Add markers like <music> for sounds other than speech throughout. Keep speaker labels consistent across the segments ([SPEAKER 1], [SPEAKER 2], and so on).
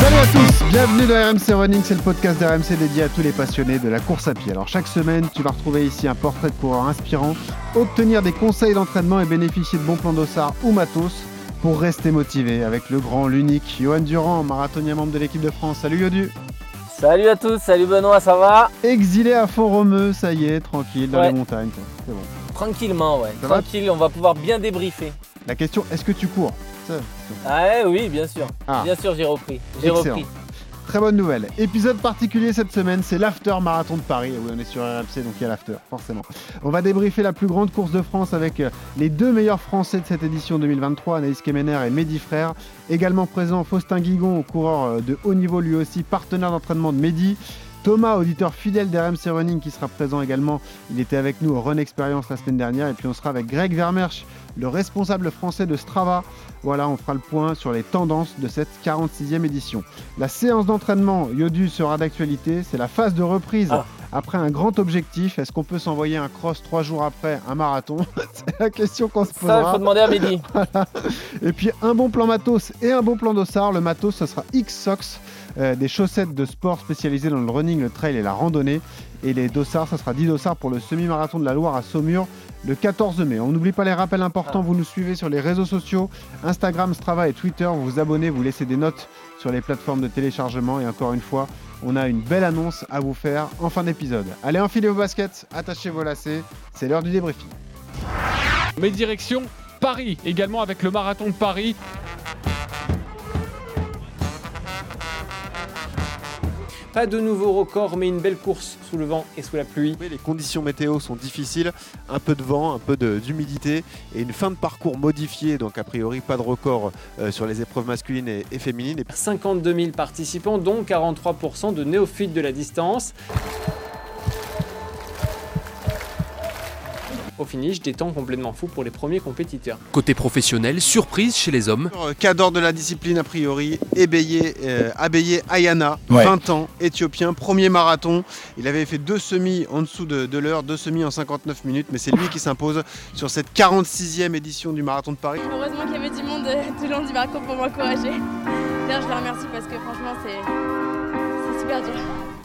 [SPEAKER 1] Salut à tous, bienvenue dans RMC Running, c'est le podcast d'RMC dédié à tous les passionnés de la course à pied. Alors chaque semaine, tu vas retrouver ici un portrait de coureur inspirant, obtenir des conseils d'entraînement et bénéficier de bons plans d'ossard ou matos pour rester motivé avec le grand, l'unique Johan Durand, marathonien membre de l'équipe de France. Salut Yodu
[SPEAKER 2] Salut à tous, salut Benoît, ça va?
[SPEAKER 1] Exilé à Font-Romeu, ça y est, tranquille, dans
[SPEAKER 2] Ouais.
[SPEAKER 1] les montagnes. C'est bon.
[SPEAKER 2] Tranquillement, ouais.
[SPEAKER 1] Ça va?
[SPEAKER 2] Tranquille, on va pouvoir bien débriefer.
[SPEAKER 1] La question, est-ce que tu cours?
[SPEAKER 2] Ah oui, bien sûr.
[SPEAKER 1] Ah.
[SPEAKER 2] Bien sûr, j'ai repris. J'ai repris.
[SPEAKER 1] Très bonne nouvelle. Épisode particulier cette semaine, c'est l'after marathon de Paris. Oui, on est sur RMC, donc il y a l'after, forcément. On va débriefer la plus grande course de France avec euh, les deux meilleurs Français de cette édition 2023, Anaïs Kemener et Mehdi Frère. Également présent, Faustin Guigon, coureur euh, de haut niveau lui aussi, partenaire d'entraînement de Mehdi. Thomas, auditeur fidèle d'RMC Running, qui sera présent également. Il était avec nous au Run Experience la semaine dernière. Et puis on sera avec Greg Vermersch, le responsable français de Strava. Voilà, on fera le point sur les tendances de cette 46e édition. La séance d'entraînement Yodu sera d'actualité. C'est la phase de reprise
[SPEAKER 2] Ah.
[SPEAKER 1] après un grand objectif. Est-ce qu'on peut s'envoyer un cross trois jours après un marathon <laughs> C'est la question qu'on se
[SPEAKER 2] Ça, il faut
[SPEAKER 1] posera.
[SPEAKER 2] demander à Mehdi. <laughs>
[SPEAKER 1] Et puis un bon plan matos et un bon plan d'ossard. Le matos, ce sera X-Sox, des chaussettes de sport spécialisées dans le running, le trail et la randonnée. Et les dossards, ça sera 10 dossards pour le semi-marathon de la Loire à Saumur le 14 mai. On n'oublie pas les rappels importants, vous nous suivez sur les réseaux sociaux, Instagram, Strava et Twitter, vous vous abonnez, vous laissez des notes sur les plateformes de téléchargement. Et encore une fois, on a une belle annonce à vous faire en fin d'épisode. Allez, enfilez vos baskets, attachez vos lacets, c'est l'heure du débriefing.
[SPEAKER 3] Mais direction Paris, également avec le marathon de Paris.
[SPEAKER 4] Pas de nouveau record, mais une belle course sous le vent et sous la pluie.
[SPEAKER 5] Oui, Les conditions météo sont difficiles, un peu de vent, un peu d'humidité et une fin de parcours modifiée, donc a priori pas de record euh, sur les épreuves masculines et, et féminines. Et
[SPEAKER 4] 52 000 participants, dont 43% de néophytes de la distance. Au finish, des temps complètement fous pour les premiers compétiteurs.
[SPEAKER 6] Côté professionnel, surprise chez les hommes.
[SPEAKER 5] Euh, Cadre de la discipline a priori, Ebeye, euh, Abeye Ayana,
[SPEAKER 1] Ouais.
[SPEAKER 5] 20 ans, éthiopien, premier marathon. Il avait fait deux semis en dessous de, de l'heure, deux semis en 59 minutes, mais c'est lui qui s'impose sur cette 46e édition du marathon de Paris.
[SPEAKER 7] Heureusement qu'il y avait du monde euh, tout le long du parcours pour m'encourager. D'ailleurs, je les remercie parce que franchement, c'est super dur.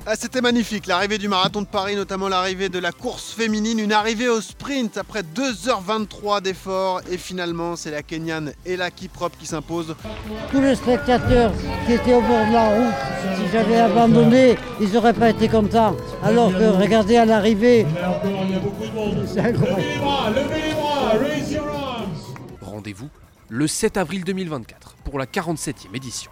[SPEAKER 5] Ah, C'était magnifique, l'arrivée du marathon de Paris, notamment l'arrivée de la course féminine, une arrivée au sprint après 2h23 d'efforts et finalement c'est la Kenyane Ella Kiprop qui s'impose.
[SPEAKER 8] Tous les spectateurs qui étaient au bord de la route, si j'avais abandonné, ils n'auraient pas été contents. Alors que regardez à l'arrivée, c'est incroyable.
[SPEAKER 6] Rendez-vous le 7 avril 2024 pour la 47e édition.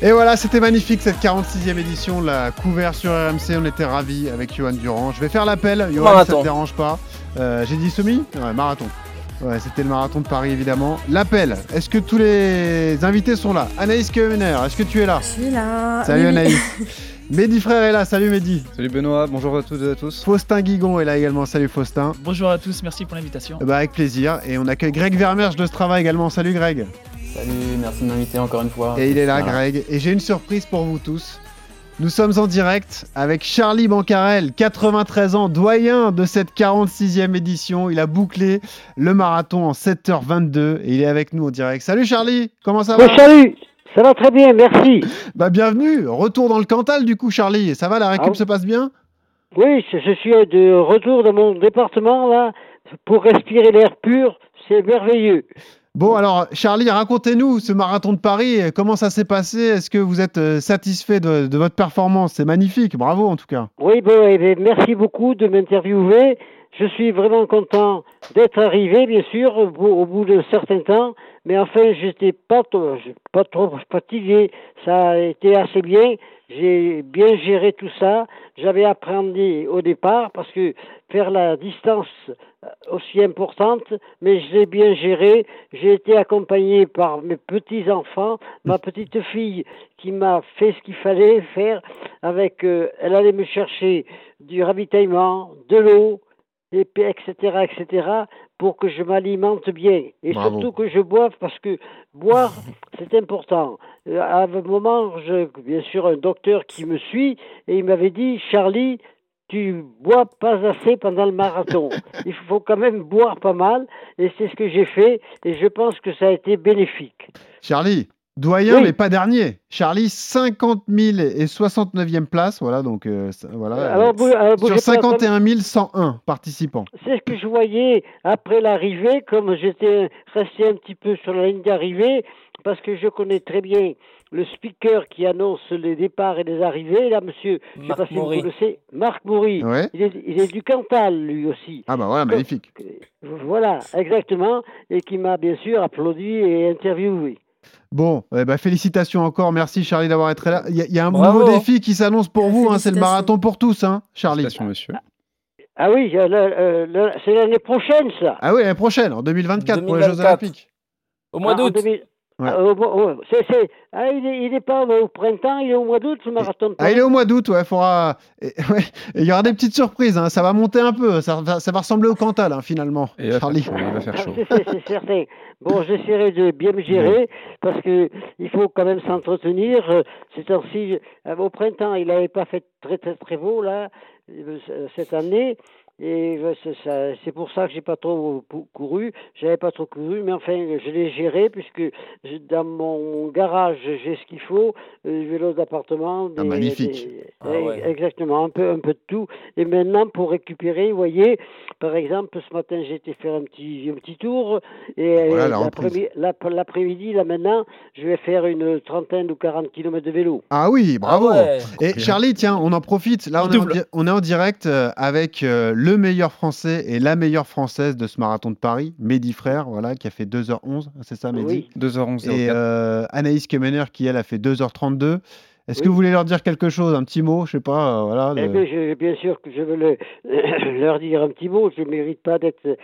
[SPEAKER 1] Et voilà, c'était magnifique cette 46e édition, la couvert sur RMC, on était ravis avec Johan Durand. Je vais faire l'appel, Johan, ça
[SPEAKER 2] Marathon.
[SPEAKER 1] te dérange pas. Euh, J'ai dit semi? Ouais, marathon. Ouais, c'était le marathon de Paris évidemment. L'appel, est-ce que tous les invités sont là? Anaïs Kemener, est-ce que tu es là?
[SPEAKER 7] Je suis là.
[SPEAKER 1] Salut Anaïs. <laughs> Mehdi Frère est là, salut Mehdi.
[SPEAKER 9] Salut Benoît, bonjour à toutes et à tous.
[SPEAKER 1] Faustin Guigon est là également, salut Faustin.
[SPEAKER 9] Bonjour à tous, merci pour l'invitation.
[SPEAKER 1] Bah, avec plaisir. Et on accueille Greg Vermersch de Strava également, salut Greg.
[SPEAKER 9] Salut, merci de m'inviter encore une fois.
[SPEAKER 1] Et il est là,
[SPEAKER 9] Voilà.
[SPEAKER 1] Greg. Et j'ai une surprise pour vous tous. Nous sommes en direct avec Charlie Bancarel, 93 ans, doyen de cette 46e édition. Il a bouclé le marathon en 7h22 et il est avec nous en direct. Salut Charlie, comment ça va?
[SPEAKER 8] Oui, salut, ça va très bien, merci.
[SPEAKER 1] Bah bienvenue, retour dans le Cantal du coup Charlie. Ça va, la récup
[SPEAKER 8] Ah.
[SPEAKER 1] se passe bien?
[SPEAKER 8] Oui, je, je suis de retour dans mon département là pour respirer l'air pur, c'est merveilleux.
[SPEAKER 1] Bon alors Charlie, racontez-nous ce marathon de Paris, comment ça s'est passé? Est-ce que vous êtes euh, satisfait de, votre performance? C'est magnifique, bravo en tout cas.
[SPEAKER 8] Oui, bon, eh merci beaucoup de m'interviewer. Je suis vraiment content d'être arrivé, bien sûr, au bout, d'un certain temps. Mais enfin, j'étais pas trop fatigué. Ça a été assez bien. j'ai bien géré tout ça. J'avais appris au départ parce que faire la distance euh, aussi importante, mais je l'ai bien géré. J'ai été accompagné par mes petits enfants, ma petite fille qui m'a fait ce qu'il fallait faire. Avec, euh, elle allait me chercher du ravitaillement, de l'eau, et puis, etc., etc., pour que je m'alimente bien. Et
[SPEAKER 1] Bravo.
[SPEAKER 8] surtout que je boive, parce que boire, c'est important. Euh, À un moment, je, bien sûr, un docteur qui me suit, et il m'avait dit, Charlie, tu bois pas assez pendant le marathon. <laughs> Il faut quand même boire pas mal, et c'est ce que j'ai fait, et je pense que ça a été bénéfique.
[SPEAKER 1] Charlie, doyen
[SPEAKER 8] Oui.
[SPEAKER 1] mais pas dernier. Charlie, 50 000 et 69e place. Voilà, donc euh, voilà.
[SPEAKER 8] Alors, bou- alors,
[SPEAKER 1] Sur
[SPEAKER 8] bougez pas,
[SPEAKER 1] 51 101 participants.
[SPEAKER 8] C'est ce que je voyais après l'arrivée, comme j'étais resté un petit peu sur la ligne d'arrivée, parce que je connais très bien le speaker qui annonce les départs et les arrivées, là, monsieur, je sais
[SPEAKER 2] Marc
[SPEAKER 8] pas si vous connaissez, Marc Moury.
[SPEAKER 1] Ouais.
[SPEAKER 8] Il, est, il est du Cantal, lui aussi.
[SPEAKER 1] Ah bah voilà, magnifique.
[SPEAKER 8] Voilà, exactement, et qui m'a bien sûr applaudi et interviewé.
[SPEAKER 1] Bon, eh ben, félicitations encore. Merci Charlie d'avoir été là. Il y, a- il y a un
[SPEAKER 2] Bravo.
[SPEAKER 1] nouveau défi qui s'annonce pour vous. hein, c'est le marathon pour tous, hein, Charlie.
[SPEAKER 9] Félicitations, monsieur.
[SPEAKER 8] Ah oui, euh, euh, c'est l'année prochaine, ça.
[SPEAKER 1] Ah oui, l'année prochaine, en 2024, pour les Jeux
[SPEAKER 2] 2024.
[SPEAKER 1] Olympiques.
[SPEAKER 2] Au mois
[SPEAKER 8] Ah,
[SPEAKER 2] d'août.
[SPEAKER 8] 2000
[SPEAKER 1] Ouais.
[SPEAKER 8] Ah, ouais, c'est- c'est- ah, il n'est il est pas au printemps, il est au mois d'août, ce marathon
[SPEAKER 1] Ah, il est au mois d'août, ouais, faudra. <laughs> il y aura des petites surprises, hein, ça va monter un peu, ça, va- ça va ressembler au Cantal, hein, finalement,
[SPEAKER 9] Et il va faire
[SPEAKER 1] Charlie.
[SPEAKER 9] chaud, il va faire
[SPEAKER 8] Ah,
[SPEAKER 9] chaud.
[SPEAKER 8] c'est- c'est c'est certain. Bon, j'essaierai de bien me gérer parce que il faut quand même s'entretenir. Euh, Ces temps-ci, euh, au printemps, il n'avait pas fait très très très beau là euh, cette année. Et c'est ça- c'est pour ça que j'ai pas trop cou- couru. J'avais pas trop couru, mais enfin, je l'ai géré puisque dans mon garage j'ai ce qu'il faut, euh, vélo d'appartement,
[SPEAKER 1] Ah, magnifique.
[SPEAKER 8] des-
[SPEAKER 2] Ah ouais.
[SPEAKER 8] exactement, un peu un peu de tout. Et maintenant pour récupérer, vous voyez, par exemple, ce matin j'ai été faire un petit un petit tour et
[SPEAKER 1] Voilà,
[SPEAKER 8] l'après- l'ap- l'après-midi là maintenant, je vais faire une trentaine ou 40 kilomètres de vélo.
[SPEAKER 1] Ah oui, bravo.
[SPEAKER 2] Ah ouais.
[SPEAKER 1] Et Charlie, tiens, on en profite. Là, on est, en, on est en direct euh, avec euh, le meilleur français et la meilleure française de ce marathon de Paris, Mehdi Frère, voilà, qui a fait 2h11, c'est ça, Mehdi?
[SPEAKER 8] Oui.
[SPEAKER 9] 2h11
[SPEAKER 1] Et
[SPEAKER 9] 04.
[SPEAKER 1] euh, Anaïs Kemener, qui elle a fait 2h32. Est-ce que vous voulez leur dire quelque chose, un petit mot, je sais pas, euh, voilà.
[SPEAKER 8] Eh bien, je- bien sûr que je veux le- <coughs> leur dire un petit mot. Je ne mérite pas d'être euh,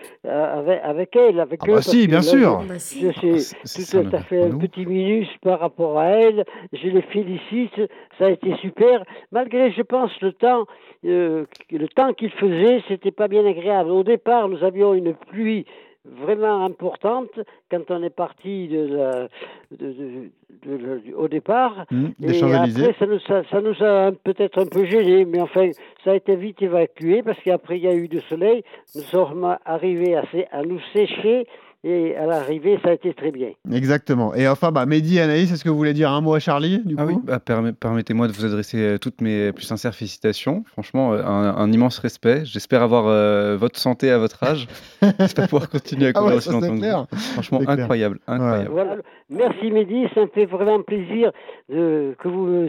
[SPEAKER 8] avec, avec elle, avec
[SPEAKER 1] Ah
[SPEAKER 8] eux.
[SPEAKER 1] bah
[SPEAKER 8] parce
[SPEAKER 1] si,
[SPEAKER 8] que
[SPEAKER 1] bien
[SPEAKER 8] là,
[SPEAKER 1] sûr.
[SPEAKER 8] Je,
[SPEAKER 10] Bah
[SPEAKER 8] je sais
[SPEAKER 9] c'est
[SPEAKER 8] tout
[SPEAKER 9] un
[SPEAKER 8] à fait un
[SPEAKER 9] nous.
[SPEAKER 8] petit minus par rapport à elle. Je les félicite. Ça a été super. Malgré, je pense, le temps, euh, le temps qu'il faisait, c'était pas bien agréable. Au départ, nous avions une pluie vraiment importante quand on est parti de la- de- de- de- de- au départ. Et
[SPEAKER 1] Champs-Élysées.
[SPEAKER 8] après, ça nous a, ça nous a un- peut-être un peu gêné, mais enfin, ça a été vite évacué parce qu'après, il y a eu du soleil. Nous sommes arrivés à nous sécher et à l'arrivée, ça a été très bien.
[SPEAKER 1] Exactement. Et enfin, bah, Mehdi Anaïs, est-ce que vous voulez dire un mot à Charlie, du
[SPEAKER 9] Ah
[SPEAKER 1] coup?
[SPEAKER 9] oui, bah, permet- permettez-moi de vous adresser euh, toutes mes plus sincères félicitations. Franchement, euh, un, un immense respect. J'espère avoir euh, votre santé à votre âge. <laughs> J'espère pouvoir continuer à
[SPEAKER 1] Ah
[SPEAKER 9] courir
[SPEAKER 1] ouais,
[SPEAKER 9] aussi longtemps que
[SPEAKER 1] clair.
[SPEAKER 9] vous. Franchement, incroyable, incroyable.
[SPEAKER 8] Voilà. Merci Mehdi, ça me fait vraiment plaisir de, que vous me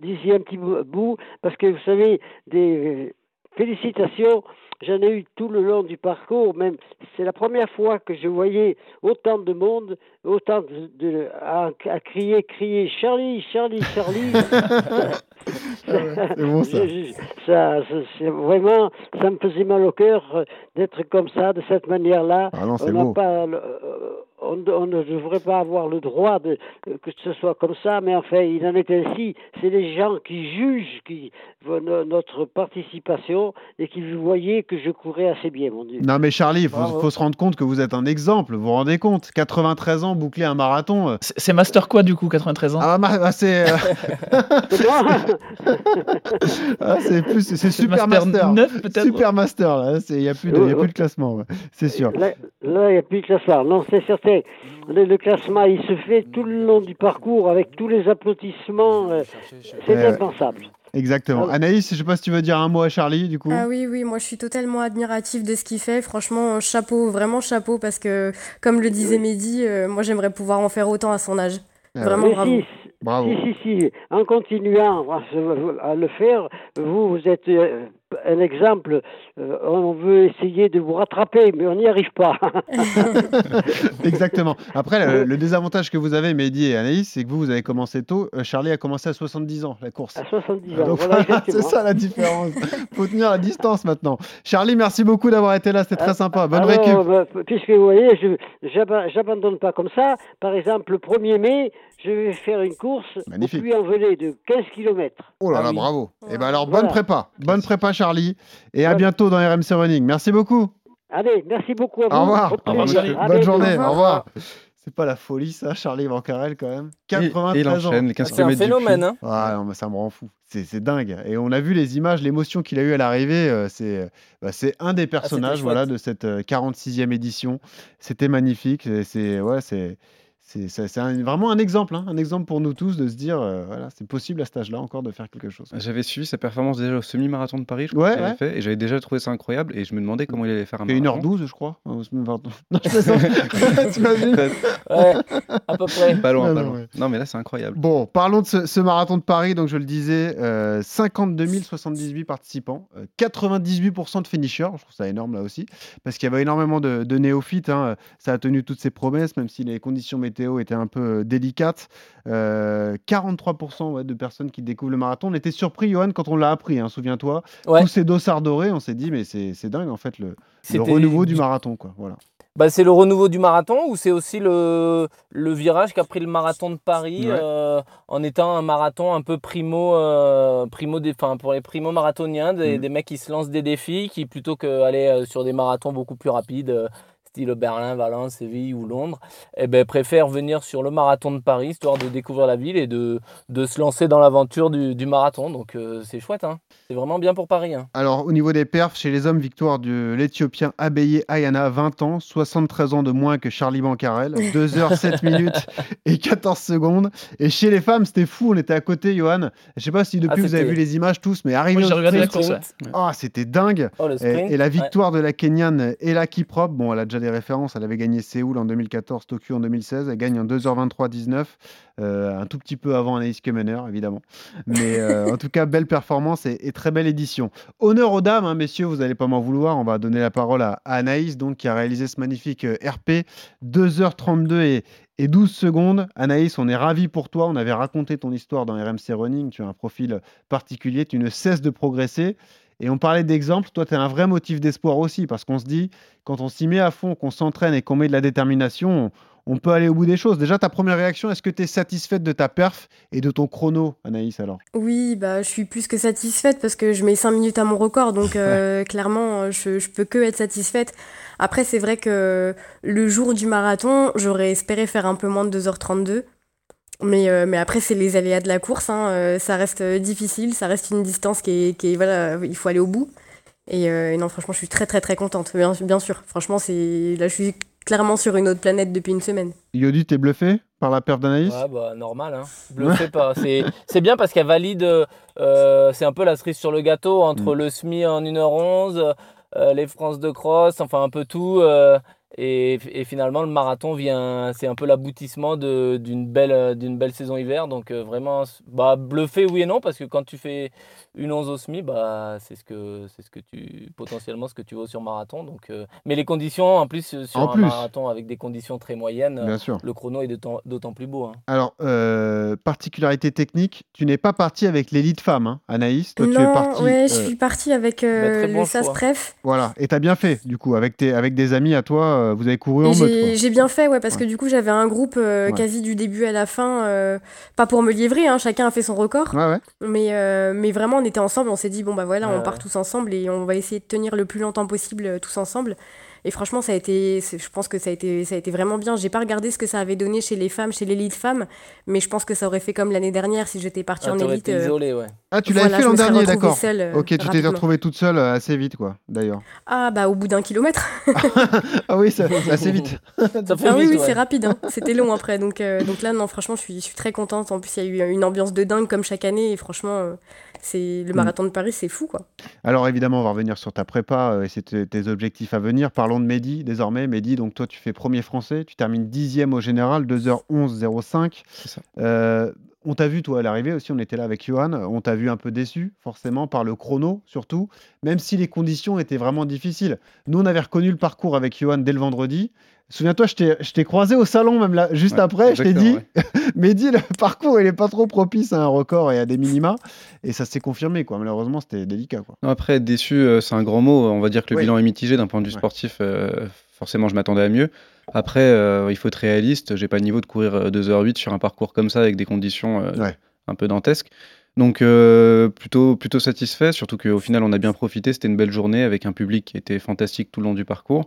[SPEAKER 8] disiez un petit bout, parce que vous savez, des félicitations, j'en ai eu tout le long du parcours, même c'est la première fois que je voyais autant de monde, autant de, de- à, à crier, crier Charlie, Charlie, Charlie. <laughs>
[SPEAKER 1] c'est bon, ça.
[SPEAKER 8] Je- je- ça, vraiment, ça me faisait mal au cœur d'être comme ça, de cette manière-là.
[SPEAKER 1] Ah non, c'est
[SPEAKER 8] on n'a pas, euh, on, ne- on ne devrait pas avoir le droit de euh, que ce soit comme ça, mais enfin, il en est ainsi. C'est les gens qui jugent qui, no- notre participation et qui voyaient que je courais assez bien, mon Dieu.
[SPEAKER 1] Non mais Charlie, il faut, se rendre compte que vous êtes un exemple, vous vous rendez compte? 93 ans, boucler un marathon. euh,
[SPEAKER 10] C'est c'est Master quoi du coup, 93 ans?
[SPEAKER 1] Ah, bah, bah, c'est euh, <laughs> ah, c'est plus c'est super
[SPEAKER 10] Master
[SPEAKER 1] master.
[SPEAKER 10] 9 peut-être?
[SPEAKER 1] Super master là, c'est- il y a plus de, il y a plus de classement, ouais. c'est sûr.
[SPEAKER 8] Là, là, il n'y a plus de classement. Non, c'est certain. Le, le classement, il se fait tout le long du parcours avec tous les applaudissements. euh, c'est
[SPEAKER 1] Ouais,
[SPEAKER 8] impensable.
[SPEAKER 1] Exactement.
[SPEAKER 8] Ah.
[SPEAKER 1] Anaïs, je sais pas si tu veux dire un mot à Charlie du coup.
[SPEAKER 11] Ah oui, oui, moi je suis totalement admirative de ce qu'il fait. Franchement, chapeau, vraiment chapeau, parce que, comme le disait Mehdi, euh, moi j'aimerais pouvoir en faire autant à son âge.
[SPEAKER 1] Ah
[SPEAKER 11] Vraiment
[SPEAKER 8] Mais
[SPEAKER 11] bravo.
[SPEAKER 8] si,
[SPEAKER 1] Bravo.
[SPEAKER 8] si, si, si, en continuant à le faire, vous, vous êtes euh, un exemple, euh, on veut essayer de vous rattraper, mais on n'y arrive pas. <laughs>
[SPEAKER 1] Exactement. Après, le, le désavantage que vous avez, Mehdi et Anaïs, c'est que vous, vous avez commencé tôt. Euh, Charlie a commencé à 70 ans, la course.
[SPEAKER 8] À 70 ans,
[SPEAKER 1] Donc,
[SPEAKER 8] voilà,
[SPEAKER 1] voilà, c'est ça la différence. faut tenir la distance maintenant. Charlie, merci beaucoup d'avoir été là, c'était très sympa. Bonne
[SPEAKER 8] Alors,
[SPEAKER 1] récup.
[SPEAKER 8] bah, puisque vous voyez, je j'aba- j'abandonne pas comme ça. Par exemple, le 1er mai, je vais faire une course
[SPEAKER 1] Magnifique.
[SPEAKER 8] au Puy-en-Velay de 15 km.
[SPEAKER 1] Oh là là, bravo. Et ben alors, bonne
[SPEAKER 8] Voilà.
[SPEAKER 1] prépa. Bonne prépa, Charlie. Et à bientôt dans RMC Running. Merci beaucoup.
[SPEAKER 8] Allez, merci beaucoup à vous.
[SPEAKER 1] Au revoir.
[SPEAKER 8] Au. À
[SPEAKER 1] Bonne journée. Au revoir. C'est pas la folie, ça, Charlie Vancarel, quand même. 93
[SPEAKER 9] et il
[SPEAKER 1] ans.
[SPEAKER 9] les 15
[SPEAKER 2] C'est un phénomène, hein.
[SPEAKER 1] Ah, non, mais ça me rend fou. C'est dingue. Et on a vu les images, l'émotion qu'il a eu à l'arrivée. euh, C'est euh, bah, c'est un des personnages voilà, de cette euh, 46e édition. C'était magnifique. Et C'est ouais, c'est vraiment un exemple, hein, un exemple pour nous tous de se dire, euh, voilà, c'est possible à cet âge-là encore de faire quelque chose.
[SPEAKER 9] J'avais suivi sa performance déjà au semi-marathon de Paris, je crois
[SPEAKER 1] Ouais, ouais.
[SPEAKER 9] fait, et j'avais déjà trouvé ça incroyable, et je me demandais comment il allait faire un marathon.
[SPEAKER 1] 1h12, je crois. hein, au semi-marathon. <laughs> Non, je. <laughs> T'imagines
[SPEAKER 2] Ouais, à peu près.
[SPEAKER 9] Pas loin,
[SPEAKER 1] Non,
[SPEAKER 9] pas loin.
[SPEAKER 1] ouais.
[SPEAKER 9] Non, mais là, c'est incroyable.
[SPEAKER 1] Bon, parlons de ce, ce marathon de Paris. Donc, je le disais, euh, 52 078 participants, euh, 98% de finishers. Je trouve ça énorme là aussi, parce qu'il y avait énormément de, de néophytes. hein. Ça a tenu toutes ses promesses, même si les conditions météo étaient un peu euh, délicates. Euh, 43% ouais, de personnes qui découvrent le marathon. On était surpris, Johan, quand on l'a appris, hein, souviens-toi.
[SPEAKER 2] Ouais.
[SPEAKER 1] Tous ces dossards dorés, on s'est dit, mais c'est c'est dingue, en fait, le, renouveau du marathon. Quoi. Voilà.
[SPEAKER 2] Bah, c'est le renouveau du marathon ou c'est aussi le, le virage qu'a pris le marathon de Paris
[SPEAKER 1] Ouais.
[SPEAKER 2] euh, en étant un marathon un peu primo, euh, primo des, pour les primo marathoniens, des,
[SPEAKER 1] Mhm.
[SPEAKER 2] des mecs qui se lancent des défis qui plutôt qu'aller euh, sur des marathons beaucoup plus rapides, euh, style Berlin, Valence, Séville ou Londres, eh ben, préfèrent venir sur le marathon de Paris histoire de découvrir la ville et de, de se lancer dans l'aventure du, du marathon. Donc euh, c'est chouette, hein. c'est vraiment bien pour Paris. hein.
[SPEAKER 1] Alors, au niveau des perfs, chez les hommes, victoire de l'Éthiopien Abeye Ayana, 20 ans, 73 ans de moins que Charlie Bancarel, <laughs> 2 heures 7 minutes et 14 secondes. Et chez les femmes, c'était fou, on était à côté, Johan. Je sais pas si depuis
[SPEAKER 2] Ah,
[SPEAKER 1] vous avez vu les images tous, mais arrivé
[SPEAKER 10] Moi, j'ai
[SPEAKER 1] au
[SPEAKER 10] regardé la
[SPEAKER 1] sprint,
[SPEAKER 10] course, ouais.
[SPEAKER 1] Ah, c'était dingue.
[SPEAKER 2] Oh,
[SPEAKER 1] Et,
[SPEAKER 2] sprint,
[SPEAKER 1] et la
[SPEAKER 2] ouais.
[SPEAKER 1] victoire de la Kenyane Ella Kiprop, bon, elle a déjà des références, elle avait gagné Séoul en 2014, Tokyo en 2016, elle gagne en 2h23-19, euh, un tout petit peu avant Anaïs Kemener, évidemment. Mais euh, <laughs> en tout cas, belle performance et, et très belle édition. Honneur aux dames, hein, messieurs, vous n'allez pas m'en vouloir, on va donner la parole à, à Anaïs, donc, qui a réalisé ce magnifique euh, RP, 2h32 et, et 12 secondes. Anaïs, on est ravis pour toi. On avait raconté ton histoire dans RMC Running. Tu as un profil particulier. Tu ne cesses de progresser. Et on parlait d'exemple. Toi, tu es un vrai motif d'espoir aussi. Parce qu'on se dit, quand on s'y met à fond, qu'on s'entraîne et qu'on met de la détermination, on, on peut aller au bout des choses. Déjà, ta première réaction, est-ce que tu es satisfaite de ta perf et de ton chrono, Anaïs, alors?
[SPEAKER 11] Oui, bah, je suis plus que satisfaite parce que je mets 5 minutes à mon record, donc euh, <laughs> clairement, je, je peux que être satisfaite. Après, c'est vrai que le jour du marathon, j'aurais espéré faire un peu moins de 2h32. Mais, euh, mais après, c'est les aléas de la course, hein, euh, ça reste euh, difficile, ça reste une distance qui est, qui est- voilà, il faut aller au bout. Et, euh, et non, franchement, je suis très très très contente, bien, bien sûr. Franchement, c'est là, je suis clairement sur une autre planète depuis une semaine.
[SPEAKER 1] Yodi, t'es bluffé par la perf d'Anaïs?
[SPEAKER 2] Ouais, bah, normal, hein. Bluffez pas. C'est, c'est bien parce qu'elle valide. euh, c'est un peu la cerise sur le gâteau entre
[SPEAKER 1] Mm.
[SPEAKER 2] le SMI en 1h11, euh, les France de cross, enfin un peu tout. Et, et finalement, le marathon vient. C'est un peu l'aboutissement de, d'une, belle, euh, d'une belle saison hiver. Donc euh, vraiment, bah, bluffé oui et non parce que quand tu fais une 11 au SMI, bah, c'est, ce que, c'est ce que tu. potentiellement ce que tu veux sur marathon. Donc, euh, mais les conditions, en plus, sur
[SPEAKER 1] En
[SPEAKER 2] un
[SPEAKER 1] plus.
[SPEAKER 2] marathon avec des conditions très moyennes,
[SPEAKER 1] Bien sûr.
[SPEAKER 2] le chrono est d'autant, plus beau. hein.
[SPEAKER 1] Alors, euh, particularité technique, tu n'es pas parti avec l'élite femme, hein, Anaïs. Toi, tu es
[SPEAKER 11] non,
[SPEAKER 1] parti.
[SPEAKER 11] ouais, je suis partie avec euh,
[SPEAKER 2] Bah,
[SPEAKER 11] le SAS.
[SPEAKER 1] Voilà, et t'as bien fait, du coup, avec, tes, avec des amis à toi, euh, vous avez couru en.
[SPEAKER 11] J'ai bien fait, ouais, parce
[SPEAKER 1] Ouais.
[SPEAKER 11] que du coup, j'avais un groupe euh,
[SPEAKER 1] Ouais.
[SPEAKER 11] quasi du début à la fin, euh, pas pour me liévrer, hein, chacun a fait son record,
[SPEAKER 1] Ouais,
[SPEAKER 11] mais, euh, mais vraiment, on était ensemble, on s'est dit, bon, bah voilà, on part tous ensemble et on va essayer de tenir le plus longtemps possible tous ensemble. Et franchement, ça a été, je pense que ça a été, ça a été vraiment bien. J'ai pas regardé ce que ça avait donné chez les femmes, chez l'élite femmes, mais je pense que ça aurait fait comme l'année dernière si j'étais partie
[SPEAKER 2] Ah,
[SPEAKER 11] en élite.
[SPEAKER 2] été
[SPEAKER 11] euh,
[SPEAKER 2] ouais.
[SPEAKER 1] Ah, tu l'avais
[SPEAKER 11] voilà,
[SPEAKER 1] fait l'an dernier, d'accord.
[SPEAKER 11] euh,
[SPEAKER 1] ok, tu t'es retrouvée toute seule euh, assez vite, quoi, d'ailleurs.
[SPEAKER 11] Ah, bah au bout d'un kilomètre. <laughs>
[SPEAKER 1] ah oui, c'est <laughs> c'est assez vite.
[SPEAKER 2] Ça fait
[SPEAKER 11] Ah oui,
[SPEAKER 2] vite,
[SPEAKER 11] oui,
[SPEAKER 2] ouais.
[SPEAKER 11] c'est rapide. hein. C'était long après. Donc, euh, donc là, non, franchement, je suis, je suis très contente. En plus, il y a eu une ambiance de dingue comme chaque année. Et franchement, euh, c'est le
[SPEAKER 1] Mm.
[SPEAKER 11] marathon de Paris, c'est fou, quoi.
[SPEAKER 1] Alors, évidemment, on va revenir sur ta prépa euh, et c'est tes, tes objectifs à venir. Parlons de Mehdi, désormais. Mehdi, donc toi, tu fais premier français, tu termines dixième au général, 2h11.05.
[SPEAKER 9] C'est ça.
[SPEAKER 1] Euh, on t'a vu, toi, à l'arrivée aussi, on était là avec Johan, on t'a vu un peu déçu, forcément, par le chrono, surtout, même si les conditions étaient vraiment difficiles. Nous, on avait reconnu le parcours avec Johan dès le vendredi. Souviens-toi, je t'ai- croisé au salon, même là, juste
[SPEAKER 9] Ouais,
[SPEAKER 1] après, je t'ai dit,
[SPEAKER 9] exactement, <laughs>
[SPEAKER 1] Mehdi, le parcours, il est pas trop propice à un record et à des <laughs> minima. Et ça s'est confirmé, quoi. Malheureusement, c'était délicat, quoi.
[SPEAKER 9] Non, Après, être déçu, euh, c'est un grand mot. On va dire que le bilan est mitigé d'un point de vue
[SPEAKER 1] Ouais.
[SPEAKER 9] sportif. euh, forcément, je m'attendais à mieux. Après, euh, il faut être réaliste. J'ai pas le niveau de courir euh, 2h08 sur un parcours comme ça avec des conditions
[SPEAKER 1] Ouais.
[SPEAKER 9] un peu dantesques. Donc, euh, plutôt, plutôt satisfait. Surtout qu'au final, on a bien profité. C'était une belle journée avec un public qui était fantastique tout le long du parcours.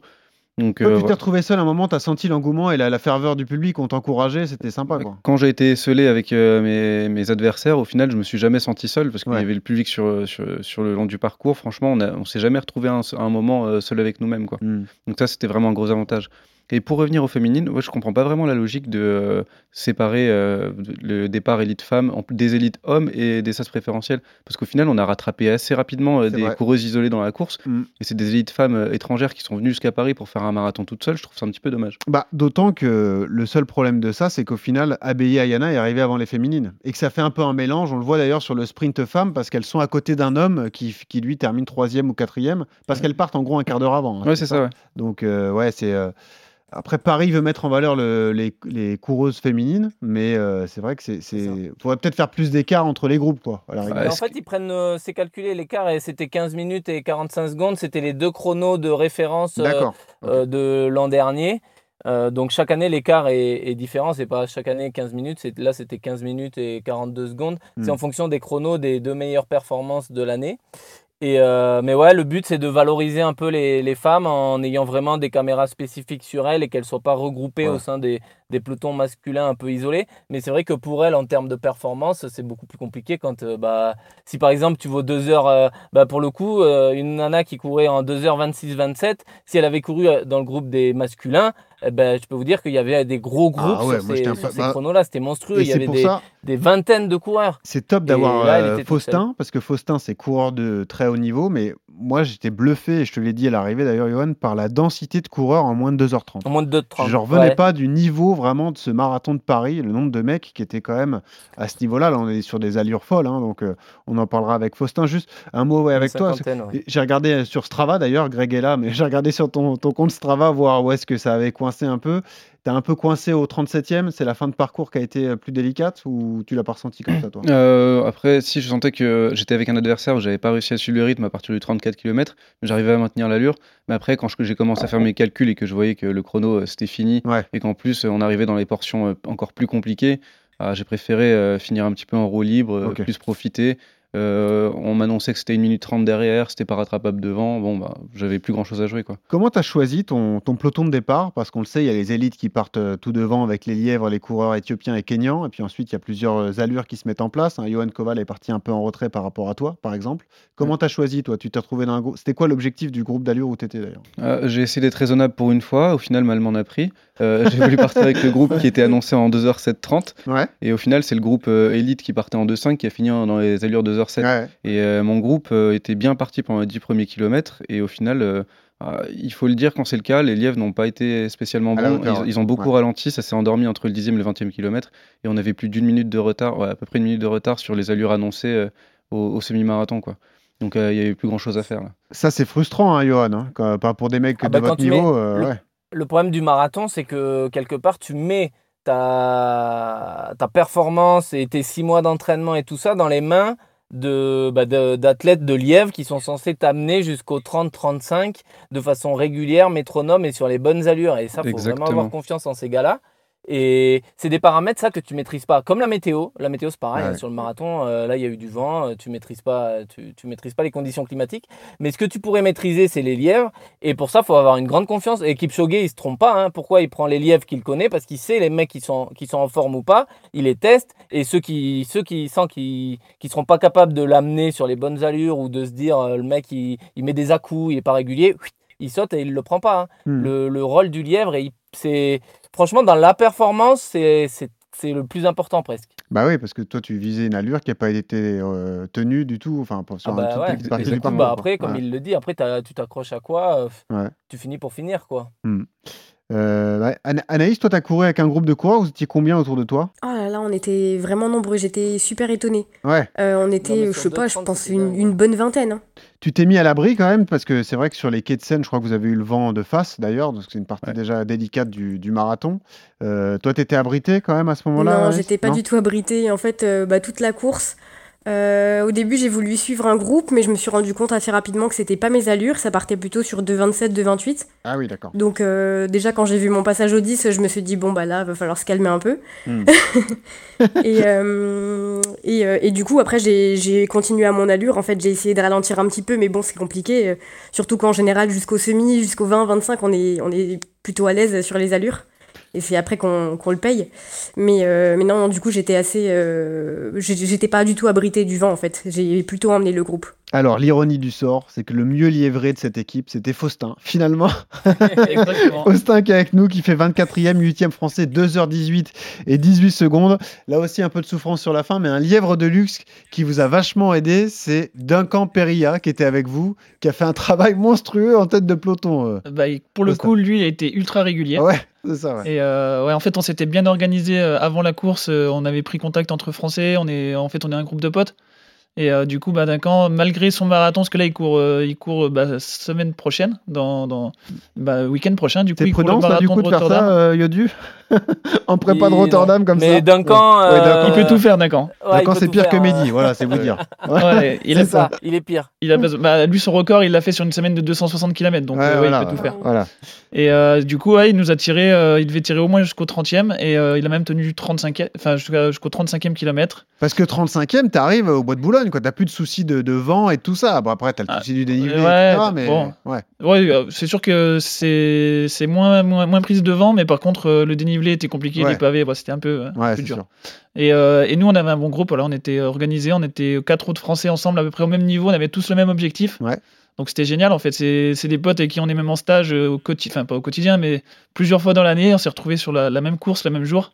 [SPEAKER 9] Donc,
[SPEAKER 1] Toi,
[SPEAKER 9] euh,
[SPEAKER 1] tu t'es retrouvé seul à un moment, t'as senti l'engouement et la, la ferveur du public, on t'encourageait, c'était sympa, quoi.
[SPEAKER 9] Quand j'ai été scellé avec euh, mes, mes adversaires, au final, je me suis jamais senti seul parce qu'il
[SPEAKER 1] Ouais.
[SPEAKER 9] y avait le public sur, sur, sur le long du parcours. Franchement, on, on s'est jamais retrouvé un, un moment euh, seul avec nous-mêmes. quoi.
[SPEAKER 1] Hmm.
[SPEAKER 9] Donc ça, c'était vraiment un gros avantage. Et pour revenir aux féminines, moi, je comprends pas vraiment la logique de euh, séparer euh, le départ élite femmes en- des élites hommes et des sas préférentiels. Parce qu'au final, on a rattrapé assez rapidement euh, des
[SPEAKER 1] vrai.
[SPEAKER 9] coureuses isolées dans la course.
[SPEAKER 1] Mm.
[SPEAKER 9] Et c'est des élites femmes étrangères qui sont venues jusqu'à Paris pour faire un marathon toutes seules. Je trouve ça un petit peu dommage.
[SPEAKER 1] Bah, D'autant que le seul problème de ça, c'est qu'au final, Abeye Ayana est arrivé avant les féminines. Et que ça fait un peu un mélange. On le voit d'ailleurs sur le sprint femme, parce qu'elles sont à côté d'un homme qui, qui lui termine troisième ou quatrième, parce qu'elles partent en gros un quart d'heure avant. hein,
[SPEAKER 9] Ouais, c'est ça, ouais.
[SPEAKER 1] Donc, ouais, c'est. Après, Paris veut mettre en valeur le- les, les coureuses féminines, mais euh, c'est vrai que c'est. c'est- faudrait peut-être faire plus d'écart entre les groupes, quoi. à la rigueur.
[SPEAKER 2] Mais en fait, ils prennent, euh, c'est calculé l'écart et c'était 15 minutes et 45 secondes. C'était les deux chronos de référence euh, euh, de l'an dernier. Euh, donc chaque année, l'écart est, est différent. C'est pas chaque année 15 minutes. c'est- Là, c'était 15 minutes et 42 secondes.
[SPEAKER 1] Hmm.
[SPEAKER 2] C'est en fonction des chronos des deux meilleures performances de l'année. Et euh, mais ouais, le but c'est de valoriser un peu les, les femmes en ayant vraiment des caméras spécifiques sur elles et qu'elles soient pas regroupées
[SPEAKER 1] Ouais.
[SPEAKER 2] au sein des, des pelotons masculins un peu isolés. Mais c'est vrai que pour elles, en termes de performance, c'est beaucoup plus compliqué quand, euh, bah, si par exemple tu vaux 2 heures, euh, bah, pour le coup, euh, une nana qui courait en 2h26-27, si elle avait couru dans le groupe des masculins, eh ben, je peux vous dire qu'il y avait des gros groupes
[SPEAKER 1] Ah ouais,
[SPEAKER 2] sur ces, sur ces
[SPEAKER 1] bah,
[SPEAKER 2] chronos-là. C'était monstrueux. Il y avait des,
[SPEAKER 1] ça-
[SPEAKER 2] des vingtaines de coureurs.
[SPEAKER 1] C'est top d'avoir
[SPEAKER 2] elle
[SPEAKER 1] euh. Faustin, parce que Faustin, c'est coureur de très haut niveau, mais moi, j'étais bluffé, et je te l'ai dit à l'arrivée d'ailleurs, Johan, par la densité de coureurs en moins de 2h30.
[SPEAKER 2] En moins de 2h30.
[SPEAKER 1] Je revenais
[SPEAKER 2] ouais.
[SPEAKER 1] pas du niveau vraiment de ce marathon de Paris, le nombre de mecs qui étaient quand même à ce niveau-là. Là, on est sur des allures folles, hein, donc euh, on en parlera avec Faustin. Juste un mot ouais, avec toi.
[SPEAKER 2] ouais.
[SPEAKER 1] J'ai regardé euh, sur Strava d'ailleurs, Greg est là, mais <laughs> j'ai regardé sur ton, ton compte Strava voir où est-ce que ça avait coincé un peu. T'as un peu coincé au 37e, c'est la fin de parcours qui a été euh, plus délicate ou tu l'as pas ressenti comme ça toi? <clears throat>
[SPEAKER 9] Euh, après, si je sentais que j'étais avec un adversaire, j'avais pas réussi à suivre le rythme à partir du 34 km, j'arrivais à maintenir l'allure. Mais après, quand j'ai commencé à faire mes calculs et que je voyais que le chrono euh, c'était fini et qu'en plus on arrivait dans les portions encore plus compliquées, ah, j'ai préféré finir un petit peu en roue libre, plus profiter. Euh, on m'annonçait que c'était une minute 30 derrière, c'était pas rattrapable devant. Bon, bah, j'avais plus grand chose à jouer quoi.
[SPEAKER 1] Comment tu as choisi ton, ton peloton de départ? Parce qu'on le sait, il y a les élites qui partent euh, tout devant avec les lièvres, les coureurs éthiopiens et kenyans. Et puis ensuite, il y a plusieurs euh, allures qui se mettent en place. hein. Johan Koval est parti un peu en retrait par rapport à toi, par exemple. Comment tu as choisi, toi? Tu t'es retrouvé dans un groupe. C'était quoi l'objectif du groupe d'allure où tu étais d'ailleurs?
[SPEAKER 9] Euh, j'ai essayé d'être raisonnable pour une fois. Au final, mal m'en a pris. Euh, j'ai voulu partir avec le groupe qui était annoncé en 2h730.
[SPEAKER 1] Ouais.
[SPEAKER 9] Et au final, c'est le groupe euh, élite qui partait en 2h5 qui a fini dans les allures 2h7.
[SPEAKER 1] Ouais.
[SPEAKER 9] Et euh, mon groupe euh, était bien parti pendant les 10 premiers kilomètres. Et au final, euh, ah, il faut le dire quand c'est le cas, les lièvres n'ont pas été spécialement bons.
[SPEAKER 1] hauteur,
[SPEAKER 9] ils, ont beaucoup
[SPEAKER 1] Ouais.
[SPEAKER 9] ralenti. Ça s'est endormi entre le 10e et le 20e kilomètre. Et on avait plus d'une minute de retard, ouais, à peu près une minute de retard sur les allures annoncées euh, au, au semi-marathon. quoi. Donc euh, il y avait plus grand chose à faire. Là.
[SPEAKER 1] Ça, c'est frustrant, hein, Johan. hein, quand- pas pour des mecs
[SPEAKER 2] Ah
[SPEAKER 1] de
[SPEAKER 2] bah,
[SPEAKER 1] votre niveau.
[SPEAKER 2] mets-
[SPEAKER 1] euh,
[SPEAKER 2] le,
[SPEAKER 1] ouais.
[SPEAKER 2] Le problème du marathon, c'est que quelque part, tu mets ta, ta performance et tes six mois d'entraînement et tout ça dans les mains de, bah, de- d'athlètes de lièvre qui sont censés t'amener jusqu'au 30-35 de façon régulière, métronome et sur les bonnes allures. Et ça, il faut vraiment avoir confiance en ces gars-là. Et c'est des paramètres, ça, que tu maîtrises pas. Comme la météo. La météo, c'est pareil.
[SPEAKER 1] Ouais.
[SPEAKER 2] hein, sur le marathon, euh, là, il y a eu du vent. euh, tu maîtrises pas, tu, tu maîtrises pas les conditions climatiques. Mais ce que tu pourrais maîtriser, c'est les lièvres. Et pour ça, il faut avoir une grande confiance. Et Kipchoge, il se trompe pas. hein. Pourquoi il prend les lièvres qu'il connaît? Parce qu'il sait les mecs qui sont, qui sont en forme ou pas. Il les teste. Et ceux qui, ceux qui sent qu'ils ne seront pas capables de l'amener sur les bonnes allures ou de se dire euh, le mec, il, il met des à-coups, il est pas régulier, il saute et il le prend pas. hein.
[SPEAKER 1] Hmm.
[SPEAKER 2] Le, le rôle du lièvre, et c'est franchement dans la performance, c'est le plus important presque.
[SPEAKER 1] Bah oui, parce que toi, tu visais une allure qui n'a pas été euh, tenue du tout. Enfin, pour- sur
[SPEAKER 2] Ah
[SPEAKER 1] un
[SPEAKER 2] bah
[SPEAKER 1] toute
[SPEAKER 2] ouais.
[SPEAKER 1] du parcours,
[SPEAKER 2] bah après, comme
[SPEAKER 1] Ouais.
[SPEAKER 2] il le dit, après tu t'accroches à quoi euh,
[SPEAKER 1] Ouais.
[SPEAKER 2] Tu finis pour finir quoi.
[SPEAKER 1] Hmm. Euh. Ana- Anaïs, toi, tu as couru avec un groupe de coureurs. Vous étiez combien autour de toi?
[SPEAKER 11] Oh là là, on était vraiment nombreux. J'étais super étonnée.
[SPEAKER 1] Ouais.
[SPEAKER 11] Euh, on était, je sais pas, je pense une, une bonne vingtaine. hein.
[SPEAKER 1] Tu t'es mis à l'abri quand même, parce que c'est vrai que sur les quais de Seine, je crois que vous avez eu le vent de face d'ailleurs, parce que c'est une partie déjà délicate du, du marathon. Euh, toi, tu étais abrité quand même à ce moment-là
[SPEAKER 11] Non, j'étais pas
[SPEAKER 1] Non?
[SPEAKER 11] du tout abritée. En fait, euh, bah, toute la course, euh, au début, j'ai voulu suivre un groupe, mais je me suis rendu compte assez rapidement que c'était pas mes allures. Ça partait plutôt sur 2,27, 2,28.
[SPEAKER 1] Ah oui, d'accord.
[SPEAKER 11] Donc, euh, déjà, quand j'ai vu mon passage au 10, je me suis dit, bon, bah là, va falloir se calmer un peu.
[SPEAKER 1] Hmm. <laughs>
[SPEAKER 11] et, euh, et, et du coup, après, j'ai continué à mon allure. En fait, j'ai essayé de ralentir un petit peu, mais bon, c'est compliqué. surtout qu'en général, jusqu'au semi, jusqu'au 20, 25, on est, on est plutôt à l'aise sur les allures. Et c'est après qu'on qu'on le paye. Mais, euh, mais non, non, du coup, j'étais assez. euh, j'étais pas du tout abritée du vent, en fait. J'ai plutôt emmené le groupe.
[SPEAKER 1] Alors, l'ironie du sort, c'est que le mieux livré de cette équipe, c'était Faustin. <laughs> Finalement, <laughs>
[SPEAKER 10] Exactement.
[SPEAKER 1] Faustin qui est avec nous, qui fait 24e, 8e français, 2h18 et 18 secondes. Là aussi, un peu de souffrance sur la fin, mais un lièvre de luxe qui vous a vachement aidé, c'est Duncan Perilla qui était avec vous, qui a fait un <laughs> travail monstrueux en tête de peloton. euh.
[SPEAKER 10] Bah, pour le coup, lui, il a été ultra régulier.
[SPEAKER 1] Ouais, c'est ça, ouais.
[SPEAKER 10] Et euh, ouais, en fait, on s'était bien organisé euh, avant la course. euh, on avait pris contact entre Français. On est, en fait, on est un groupe de potes. Et euh, du coup, bah, Duncan, malgré son marathon, parce que là, il court, euh, il court bah, semaine prochaine, dans, dans bah, week-end prochain. Du coup, il court le
[SPEAKER 1] prudent, ça, du
[SPEAKER 10] marathon
[SPEAKER 1] coup,
[SPEAKER 10] de
[SPEAKER 1] de faire ça, euh, Yodu? <laughs> En prépa de Rotterdam, comme
[SPEAKER 2] Mais
[SPEAKER 1] ça
[SPEAKER 2] Duncan,
[SPEAKER 1] Ouais,
[SPEAKER 2] euh,
[SPEAKER 1] Duncan.
[SPEAKER 10] Il peut tout faire, Duncan.
[SPEAKER 2] Ouais,
[SPEAKER 1] Duncan, c'est pire que Mehdi, voilà, c'est vous dire. <laughs>
[SPEAKER 10] Ouais, il
[SPEAKER 2] C'est
[SPEAKER 10] a
[SPEAKER 2] ça, il est pire.
[SPEAKER 10] Il a besoin- bah, lui, son record, il l'a fait sur une semaine de 260 km, donc
[SPEAKER 1] Ouais,
[SPEAKER 10] euh,
[SPEAKER 1] voilà,
[SPEAKER 10] il peut tout faire.
[SPEAKER 1] Voilà.
[SPEAKER 10] Et euh, du coup, ouais, il nous a tiré, euh, il devait tirer au moins jusqu'au 30e, et euh, il a même tenu 35e, enfin, jusqu'au 35e kilomètre.
[SPEAKER 1] Parce que 35e, t'arrives au bois de Boulogne, quoi. T'as plus de soucis de, de vent et tout ça. Bon, après, t'as le souci du dénivelé,
[SPEAKER 10] ouais,
[SPEAKER 1] etc. Mais
[SPEAKER 10] bon.
[SPEAKER 1] ouais.
[SPEAKER 10] Ouais, c'est sûr que c'est c'est moins, moins, moins prise de vent, mais par contre, euh, le dénivelé était compliqué,
[SPEAKER 1] Ouais.
[SPEAKER 10] les pavés, bah, c'était un peu euh,
[SPEAKER 1] Ouais,
[SPEAKER 10] plus dur.
[SPEAKER 1] sûr.
[SPEAKER 10] Et, euh, et nous, on avait un bon groupe, voilà, on était organisés, on était quatre autres Français ensemble, à peu près au même niveau, on avait tous le même objectif. Donc c'était génial, en fait. C'est des potes avec qui on est même en stage euh, au quotidien, enfin pas au quotidien, mais plusieurs fois dans l'année, on s'est retrouvés sur la, la même course, le même jour.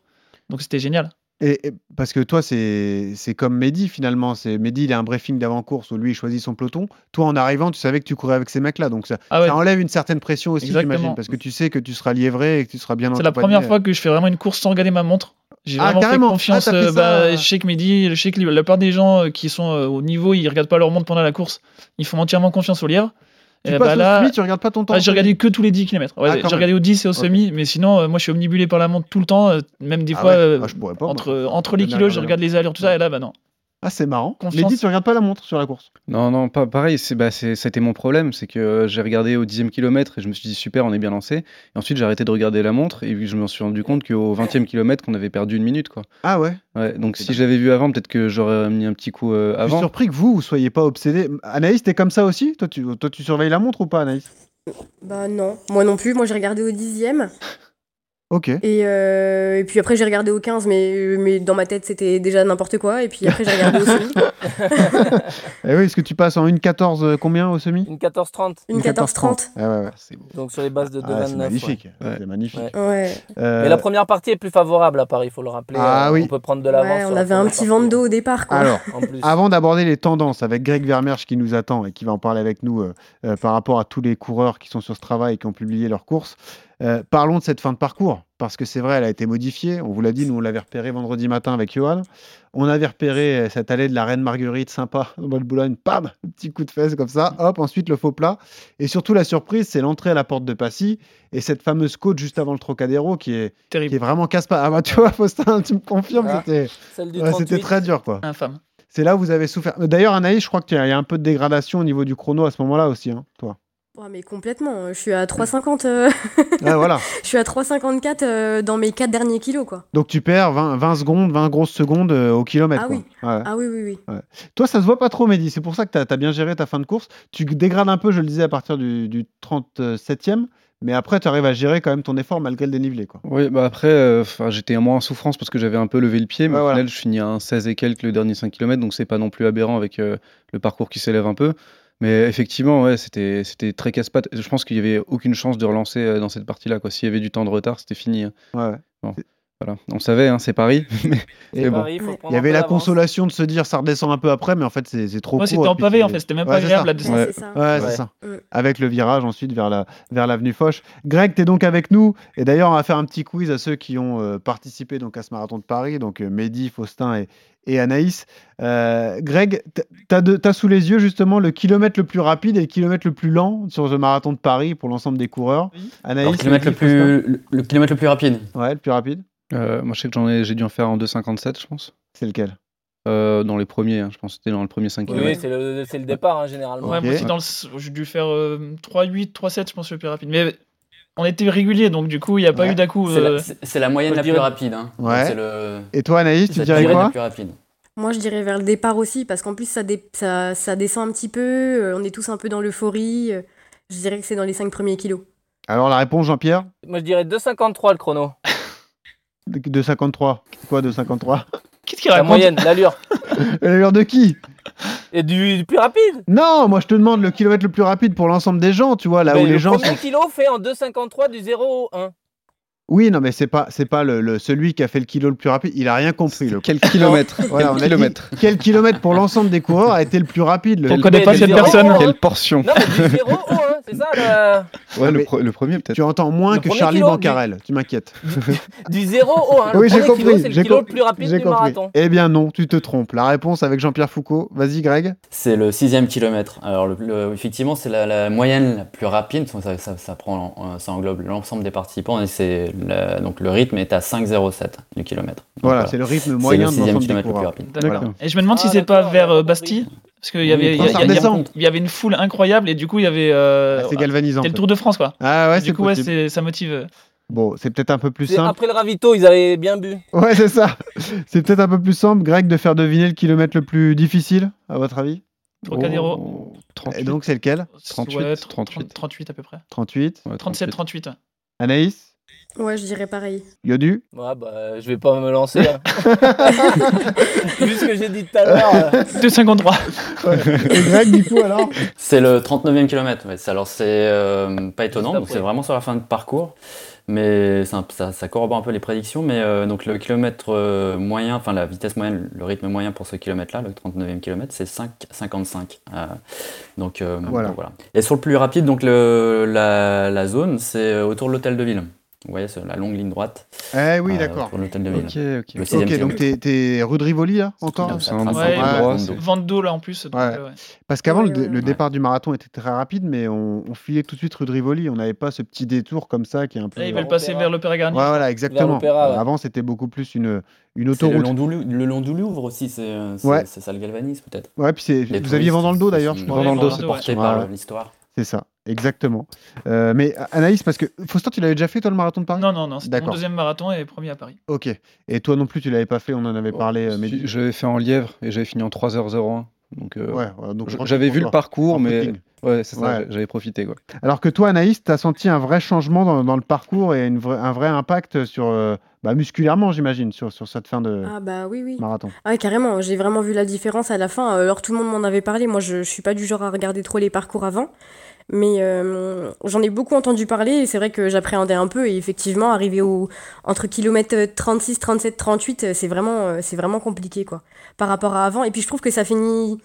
[SPEAKER 10] Donc c'était génial.
[SPEAKER 1] Et, et- parce que toi, c'est comme Mehdi finalement. C'est Mehdi, il a un briefing d'avant-course où lui, il choisit son peloton. Toi, en arrivant, tu savais que tu courais avec ces mecs-là. Donc ça,
[SPEAKER 10] Ah ouais.
[SPEAKER 1] ça enlève une certaine pression aussi, j'imagine. Parce que tu sais que tu seras livré et que tu seras bien
[SPEAKER 10] C'est la première fois que je fais vraiment une course sans regarder ma montre. J'ai
[SPEAKER 1] Ah,
[SPEAKER 10] vraiment fait confiance.
[SPEAKER 1] Ah, fait
[SPEAKER 10] euh, bah. Je sais que Mehdi, je sais que la plupart des gens euh, qui sont euh, au niveau, ils regardent pas leur montre pendant la course. Ils font entièrement confiance au lièvre.
[SPEAKER 1] Tu
[SPEAKER 10] Et
[SPEAKER 1] passes
[SPEAKER 10] bah
[SPEAKER 1] au
[SPEAKER 10] là,
[SPEAKER 1] semi, tu regardes pas ton temps
[SPEAKER 10] Ah, j'ai regardé que tous les 10 km.
[SPEAKER 1] Ah, quand
[SPEAKER 10] j'ai regardé au 10 et au semi, mais sinon, euh, moi je suis omnibulé par la montre tout le temps, euh, même des
[SPEAKER 1] Ah
[SPEAKER 10] fois
[SPEAKER 1] ouais.
[SPEAKER 10] euh,
[SPEAKER 1] Ah, je pourrais pas, moi.
[SPEAKER 10] entre, entre les kilos, je
[SPEAKER 1] regardé.
[SPEAKER 10] regarde les allures, tout ça, et là, bah non.
[SPEAKER 1] Ah, c'est marrant.
[SPEAKER 10] Confiance.
[SPEAKER 1] Mehdi, tu regardes pas la montre sur la course?
[SPEAKER 9] Non, non, pas pareil. C'est, bah, c'est, c'était mon problème. C'est que euh, j'ai regardé au dixième kilomètre et je me suis dit super, on est bien lancé. Et ensuite, j'ai arrêté de regarder la montre et puis je me suis rendu compte qu'au 20e kilomètre, qu'on avait perdu une minute. Quoi.
[SPEAKER 1] Ah ouais?
[SPEAKER 9] Ouais, donc si j'avais vu avant, peut-être que j'aurais mis un petit coup euh,
[SPEAKER 1] Je suis
[SPEAKER 9] avant.
[SPEAKER 1] surpris que vous, vous soyez pas obsédé. Anaïs, t'es comme ça aussi? Toi tu, toi, tu surveilles la montre ou pas, Anaïs?
[SPEAKER 11] Bah non, moi non plus. Moi, j'ai regardé au dixième.
[SPEAKER 1] Ok.
[SPEAKER 11] Et, euh, et puis après, j'ai regardé au 15, mais, mais dans ma tête, c'était déjà n'importe quoi. Et puis après, j'ai regardé au semi. <laughs>
[SPEAKER 1] Eh oui, est-ce que tu passes en 1,14 euh, combien au semi?
[SPEAKER 2] Une 14-30.
[SPEAKER 11] Une 14-30.
[SPEAKER 1] Ah ouais, ouais.
[SPEAKER 2] Donc sur les bases de 2,29.
[SPEAKER 1] Ah, c'est magnifique. C'est magnifique.
[SPEAKER 11] Ouais.
[SPEAKER 1] Euh,
[SPEAKER 2] Mais la première partie est plus favorable à Paris, il faut le rappeler.
[SPEAKER 1] Ah
[SPEAKER 2] Euh,
[SPEAKER 1] oui.
[SPEAKER 2] On peut prendre de l'avance.
[SPEAKER 11] On
[SPEAKER 2] la
[SPEAKER 11] avait un petit vent de dos au départ, quoi.
[SPEAKER 1] Alors,
[SPEAKER 2] En plus.
[SPEAKER 1] avant d'aborder les tendances avec Greg Vermersch qui nous attend et qui va en parler avec nous euh, euh, par rapport à tous les coureurs qui sont sur ce travail et qui ont publié leurs courses, euh, parlons de cette fin de parcours. Parce que c'est vrai, elle a été modifiée. On vous l'a dit, nous on l'avait repéré vendredi matin avec Johan. On avait repéré euh, cette allée de la Reine Marguerite, sympa, <laughs> bas de Boulogne. Pam Un petit coup de fesse comme ça. Hop, ensuite le faux plat. Et surtout la surprise, c'est l'entrée à la porte de Passy et cette fameuse côte juste avant le Trocadéro qui est, qui est vraiment casse-pas. Ah bah tu vois, Faustin, tu me confirmes,
[SPEAKER 2] Ah,
[SPEAKER 1] c'était
[SPEAKER 2] celle du
[SPEAKER 1] ouais, c'était
[SPEAKER 2] 38.
[SPEAKER 1] très dur quoi.
[SPEAKER 10] Infâme.
[SPEAKER 1] C'est là où vous avez souffert. D'ailleurs, Anaïs, je crois qu'il y a il y a un peu de dégradation au niveau du chrono à ce moment-là aussi, hein, toi.
[SPEAKER 11] Ouais, mais complètement. Je suis à 3,50. euh,
[SPEAKER 1] Ouais, voilà. <laughs>
[SPEAKER 11] je suis à 3,54 euh, dans mes 4 derniers kilos, quoi.
[SPEAKER 1] Donc tu perds 20, 20 secondes, 20 grosses secondes euh, au kilomètre.
[SPEAKER 11] Ah
[SPEAKER 1] quoi.
[SPEAKER 11] oui.
[SPEAKER 1] Ouais.
[SPEAKER 11] Ah oui, oui, oui.
[SPEAKER 1] Ouais. Toi, ça se voit pas trop, Mehdi. C'est pour ça que tu as, bien géré ta fin de course. Tu dégrades un peu, je le disais, à partir du, du 37e. Mais après, tu arrives à gérer quand même ton effort malgré le dénivelé. Quoi.
[SPEAKER 9] Oui, bah après, euh, j'étais moins en souffrance parce que j'avais un peu levé le pied, mais
[SPEAKER 1] Ouais,
[SPEAKER 9] au
[SPEAKER 1] voilà.
[SPEAKER 9] final, je finis à un 16 et quelques le dernier 5 km, donc c'est pas non plus aberrant avec euh, le parcours qui s'élève un peu. Mais effectivement, ouais, c'était c'était très casse-pattes. Je pense qu'il y avait aucune chance de relancer euh, dans cette partie-là. quoi. S'il y avait du temps de retard, c'était fini. hein.
[SPEAKER 1] Ouais.
[SPEAKER 9] Bon. Voilà, on savait, hein, c'est Paris. <laughs> mais bon.
[SPEAKER 2] Paris, faut
[SPEAKER 1] Il y avait la consolation de se dire ça redescend un peu après, mais en fait c'est c'est trop
[SPEAKER 10] Ouais,
[SPEAKER 1] court.
[SPEAKER 10] c'était en pavé, en fait, c'était même pas
[SPEAKER 1] Ouais,
[SPEAKER 10] agréable, la descente.
[SPEAKER 11] Ouais, c'est ça.
[SPEAKER 1] Ouais, c'est
[SPEAKER 2] Ouais.
[SPEAKER 1] ça.
[SPEAKER 11] Mm.
[SPEAKER 1] Avec le virage ensuite vers la vers l'avenue Foch. Greg, tu es donc avec nous. Et d'ailleurs, on va faire un petit quiz à ceux qui ont euh, participé donc à ce marathon de Paris, donc euh, Mehdi, Faustin et, et Anaïs. Euh, Greg, tu as, sous les yeux justement le kilomètre le plus rapide et le kilomètre le plus lent sur le marathon de Paris pour l'ensemble des coureurs. Anaïs,
[SPEAKER 12] Alors, kilomètre le,
[SPEAKER 1] Mehdi, Faustin
[SPEAKER 12] plus, le, le kilomètre le plus rapide.
[SPEAKER 1] Ouais, le plus rapide.
[SPEAKER 9] Euh, moi, je sais que j'en ai, j'ai dû en faire en 2,57, je pense.
[SPEAKER 1] C'est lequel?
[SPEAKER 9] Euh, Dans les premiers, hein, je pense que c'était dans le premier 5
[SPEAKER 2] Oui,
[SPEAKER 9] km.
[SPEAKER 2] c'est le, c'est le départ, hein, généralement.
[SPEAKER 10] Ouais, moi aussi, dans le... j'ai dû faire euh, 3-8, 3-7, je pense, le plus rapide. Mais on était régulier, donc du coup, il n'y a pas
[SPEAKER 1] Ouais.
[SPEAKER 10] eu d'à-coup.
[SPEAKER 12] C'est la-
[SPEAKER 10] euh,
[SPEAKER 12] c'est- la moyenne la plus rapide. hein.
[SPEAKER 1] Ouais.
[SPEAKER 12] le-
[SPEAKER 1] Et toi, Anaïs, tu
[SPEAKER 12] la
[SPEAKER 1] dirais quoi
[SPEAKER 12] la plus rapide.
[SPEAKER 11] Moi, je dirais vers le départ aussi, parce qu'en plus, ça, dé- ça, ça descend un petit peu, euh, on est tous un peu dans l'euphorie. euh, Je dirais que c'est dans les 5 premiers kilos.
[SPEAKER 1] Alors la réponse, Jean-Pierre
[SPEAKER 2] Moi, je dirais 2,53 le chrono.
[SPEAKER 1] de, de 53. Quoi de 53
[SPEAKER 10] Qu'est-ce qu'il
[SPEAKER 2] La
[SPEAKER 10] raconte?
[SPEAKER 2] moyenne, l'allure. <laughs>
[SPEAKER 1] L'heure de qui? <laughs>
[SPEAKER 2] Et du, du plus rapide.
[SPEAKER 1] Non, moi je te demande le kilomètre le plus rapide pour l'ensemble des gens, tu vois, là
[SPEAKER 2] Mais
[SPEAKER 1] où
[SPEAKER 2] le
[SPEAKER 1] les gens
[SPEAKER 2] premier
[SPEAKER 1] sont...
[SPEAKER 2] kilo fait en 2,53 du 0 au 1.
[SPEAKER 1] Oui, non, mais c'est pas, c'est pas le, le- celui qui a fait le kilo le plus rapide. Il a rien compris. Le...
[SPEAKER 9] Quel kilomètre
[SPEAKER 1] Voilà, on
[SPEAKER 9] Quel
[SPEAKER 1] a dit
[SPEAKER 9] kilomètre
[SPEAKER 1] quel kilomètre pour l'ensemble des coureurs a été le plus rapide le...
[SPEAKER 10] On connaît
[SPEAKER 2] Mais
[SPEAKER 10] pas cette personne.
[SPEAKER 9] Quelle portion
[SPEAKER 2] Non, mais du 0 au 1, c'est ça le...
[SPEAKER 9] Ouais, le, pre- le premier peut-être.
[SPEAKER 1] Tu entends moins
[SPEAKER 2] Le
[SPEAKER 1] que Charlie
[SPEAKER 2] du-
[SPEAKER 1] Bancarel, tu m'inquiètes.
[SPEAKER 2] Du 0 au 1. <laughs> Le
[SPEAKER 1] oui, j'ai
[SPEAKER 2] premier kilo,
[SPEAKER 1] compris.
[SPEAKER 2] c'est le
[SPEAKER 1] j'ai
[SPEAKER 2] kilo le
[SPEAKER 1] compris,
[SPEAKER 2] plus rapide du
[SPEAKER 1] compris.
[SPEAKER 2] marathon.
[SPEAKER 1] Eh bien non, tu te trompes. La réponse avec Jean-Pierre Foucault. Vas-y, Greg.
[SPEAKER 12] C'est le sixième kilomètre. Alors, le- le- effectivement, c'est la, la moyenne la plus rapide. Ça, ça, ça prend, euh, ça englobe l'ensemble des participants. Et c'est la- donc le rythme est à 5,07 du kilomètre.
[SPEAKER 1] Voilà, c'est le rythme
[SPEAKER 12] C'est
[SPEAKER 1] moyen
[SPEAKER 12] le
[SPEAKER 1] de
[SPEAKER 12] sixième
[SPEAKER 1] l'ensemble des
[SPEAKER 12] kilomètre le plus
[SPEAKER 1] coureurs.
[SPEAKER 12] rapide.
[SPEAKER 1] Voilà.
[SPEAKER 10] Et je me demande si
[SPEAKER 2] Ah,
[SPEAKER 10] c'est pas vers euh. Bastille. Parce qu'il y avait, il y, a-
[SPEAKER 1] ça
[SPEAKER 10] il y a-
[SPEAKER 1] redescend.
[SPEAKER 10] il y avait une foule incroyable et du coup il y avait. euh,
[SPEAKER 1] Ah, c'est galvanisant.
[SPEAKER 10] C'était le. Tour de France quoi.
[SPEAKER 1] Ah ouais,
[SPEAKER 10] du
[SPEAKER 1] c'est
[SPEAKER 10] coup ouais,
[SPEAKER 1] possible.
[SPEAKER 10] ça motive.
[SPEAKER 1] Bon, c'est peut-être un peu plus simple.
[SPEAKER 2] Après le ravito, ils avaient bien bu.
[SPEAKER 1] Ouais, c'est ça. <laughs> C'est peut-être un peu plus simple, Greg, de faire deviner le kilomètre le plus difficile, à votre avis?
[SPEAKER 10] Trocadéro.
[SPEAKER 9] Oh, 38.
[SPEAKER 1] Et donc, c'est lequel?
[SPEAKER 9] 38,
[SPEAKER 10] Ouais,
[SPEAKER 9] 38.
[SPEAKER 10] 38 à peu près.
[SPEAKER 1] 38.
[SPEAKER 9] Ouais,
[SPEAKER 10] 37,
[SPEAKER 9] 38.
[SPEAKER 10] 38.
[SPEAKER 1] Anaïs?
[SPEAKER 11] Ouais, je dirais pareil.
[SPEAKER 1] Yodu
[SPEAKER 2] Ouais, bah, je vais pas me lancer. hein. <laughs> Vu ce que j'ai dit tout à l'heure. euh,
[SPEAKER 10] 2,53.
[SPEAKER 1] Et Greg, du coup, alors?
[SPEAKER 12] C'est le 39e kilomètre. ouais. Alors, c'est euh, pas étonnant. C'est vraiment sur la fin de parcours. Mais ça, ça corrobore un peu les prédictions. Mais euh, donc, le kilomètre euh, moyen, enfin, la vitesse moyenne, le rythme moyen pour ce kilomètre-là, le 39e kilomètre, c'est 5,55. Euh, donc, euh,
[SPEAKER 1] Voilà.
[SPEAKER 12] donc, voilà. Et sur le plus rapide, donc, le, la, la zone, c'est euh, autour de l'hôtel de ville. Vous voyez, c'est la longue ligne droite.
[SPEAKER 1] Eh oui,
[SPEAKER 12] euh,
[SPEAKER 1] d'accord.
[SPEAKER 12] De l'hôtel de ville.
[SPEAKER 9] Ok,
[SPEAKER 12] Le
[SPEAKER 9] ok.
[SPEAKER 12] sixième
[SPEAKER 1] Ok, donc t'es- t'es rue de Rivoli, là, encore
[SPEAKER 10] Ouais. Vente d'eau là en plus. donc,
[SPEAKER 1] Ouais.
[SPEAKER 10] euh, ouais.
[SPEAKER 1] Parce qu'avant,
[SPEAKER 11] Ouais,
[SPEAKER 1] le,
[SPEAKER 11] ouais,
[SPEAKER 1] le
[SPEAKER 11] ouais.
[SPEAKER 1] départ du marathon était très rapide, mais on, on filait tout de suite rue de Rivoli. On n'avait pas ce petit détour comme ça qui est un peu.
[SPEAKER 10] Là, ils
[SPEAKER 2] Vers
[SPEAKER 10] veulent passer vers l'Opéra
[SPEAKER 1] Ouais,
[SPEAKER 10] Garnier.
[SPEAKER 1] voilà, exactement.
[SPEAKER 2] ouais.
[SPEAKER 1] Avant, c'était beaucoup plus une, une autoroute.
[SPEAKER 12] le long du Louvre aussi, c'est euh, c'est-
[SPEAKER 1] Ouais.
[SPEAKER 12] ça le galvanisme peut-être.
[SPEAKER 1] Ouais, puis vous aviez vent dans le dos d'ailleurs, je crois.
[SPEAKER 10] Vent dans le dos,
[SPEAKER 12] c'est
[SPEAKER 10] ouais.
[SPEAKER 12] porté
[SPEAKER 1] Ouais,
[SPEAKER 12] par
[SPEAKER 1] ouais.
[SPEAKER 12] l'histoire.
[SPEAKER 1] C'est ça, exactement. Euh, mais Anaïs, parce que Faustin, tu l'avais déjà fait toi le marathon de Paris?
[SPEAKER 10] Non, non, non, c'était mon deuxième marathon et premier à Paris.
[SPEAKER 1] Ok. Et toi non plus, tu l'avais pas fait, on en avait parlé, euh,
[SPEAKER 9] Si,
[SPEAKER 1] Mehdi.
[SPEAKER 9] Je l'avais fait en lièvre et j'avais fini en 3h01. Donc, euh,
[SPEAKER 1] Ouais, ouais, donc
[SPEAKER 9] j'avais vu le parcours,
[SPEAKER 1] En
[SPEAKER 9] mais ouais, c'est ça, j'avais profité quoi.
[SPEAKER 1] Alors que toi, Anaïs, tu as senti un vrai changement dans, dans le parcours et une un vrai impact sur, euh, bah, musculairement, j'imagine, sur, sur cette fin de
[SPEAKER 11] Ah bah oui, oui.
[SPEAKER 1] marathon.
[SPEAKER 11] Ah ouais, carrément, j'ai vraiment vu la différence à la fin. Alors tout le monde m'en avait parlé, moi je, je suis pas du genre à regarder trop les parcours avant, mais euh, j'en ai beaucoup entendu parler et c'est vrai que j'appréhendais un peu et effectivement arriver au entre kilomètre 36, 37, 38, euh, c'est vraiment euh, c'est vraiment compliqué quoi par rapport à avant et puis je trouve que ça finit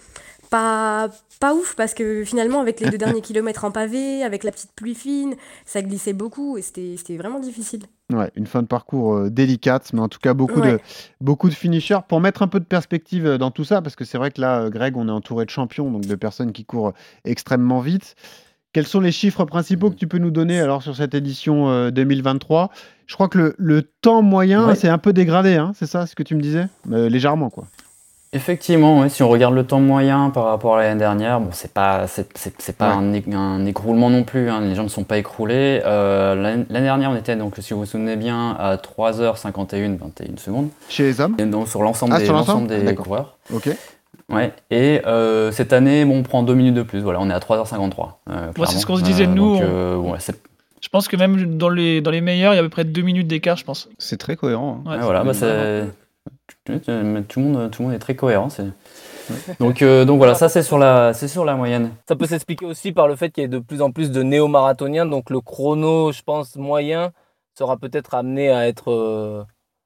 [SPEAKER 11] pas pas ouf parce que finalement avec les deux <laughs> derniers kilomètres en pavé, avec la petite pluie fine, ça glissait beaucoup et c'était vraiment difficile.
[SPEAKER 1] Ouais, une fin de parcours euh, délicate, mais en tout cas beaucoup, de, beaucoup de finishers. Pour mettre un peu de perspective euh, dans tout ça, parce que c'est vrai que là, euh, Greg, on est entouré de champions, donc de personnes qui courent extrêmement vite. Quels sont les chiffres principaux que tu peux nous donner alors sur cette édition euh, 2023 Je crois que le, le temps moyen
[SPEAKER 12] Ouais.
[SPEAKER 1] c'est un peu dégradé, hein, c'est ça ce que tu me disais? Euh, Légèrement, quoi.
[SPEAKER 12] Effectivement, ouais, si on regarde le temps moyen par rapport à l'année dernière, bon, c'est pas, c'est, c'est- c'est pas
[SPEAKER 1] Ouais.
[SPEAKER 12] un, écroulement non plus, hein, les gens ne sont pas écroulés. Euh, l'année, l'année dernière, on était, donc, si vous vous souvenez bien, à 3h51, 21 secondes.
[SPEAKER 1] Chez les hommes?
[SPEAKER 12] Et donc, sur l'ensemble
[SPEAKER 1] Ah,
[SPEAKER 12] des,
[SPEAKER 1] sur l'ensemble
[SPEAKER 12] l'ensemble
[SPEAKER 1] Ah,
[SPEAKER 12] des
[SPEAKER 1] d'accord.
[SPEAKER 12] coureurs.
[SPEAKER 1] Ok.
[SPEAKER 12] Ouais. Et euh, cette année, bon, on prend 2 minutes de plus, voilà, on est à 3h53. euh,
[SPEAKER 10] Ouais, c'est ce qu'on se disait, nous,
[SPEAKER 12] donc,
[SPEAKER 10] on-
[SPEAKER 12] euh, ouais, c'est-
[SPEAKER 10] Je pense que même dans les, dans les meilleurs, il y a à peu près deux minutes d'écart, je pense.
[SPEAKER 9] C'est très cohérent. hein.
[SPEAKER 10] Ouais,
[SPEAKER 12] Ouais, voilà, bah, c'est- tout, le monde, tout le monde est très cohérent. c'est- Donc, euh, donc voilà, ça c'est sur, la, c'est sur la moyenne.
[SPEAKER 2] Ça peut s'expliquer aussi par le fait qu'il y ait de plus en plus de néo-marathoniens, donc le chrono, je pense, moyen sera peut-être amené à être euh,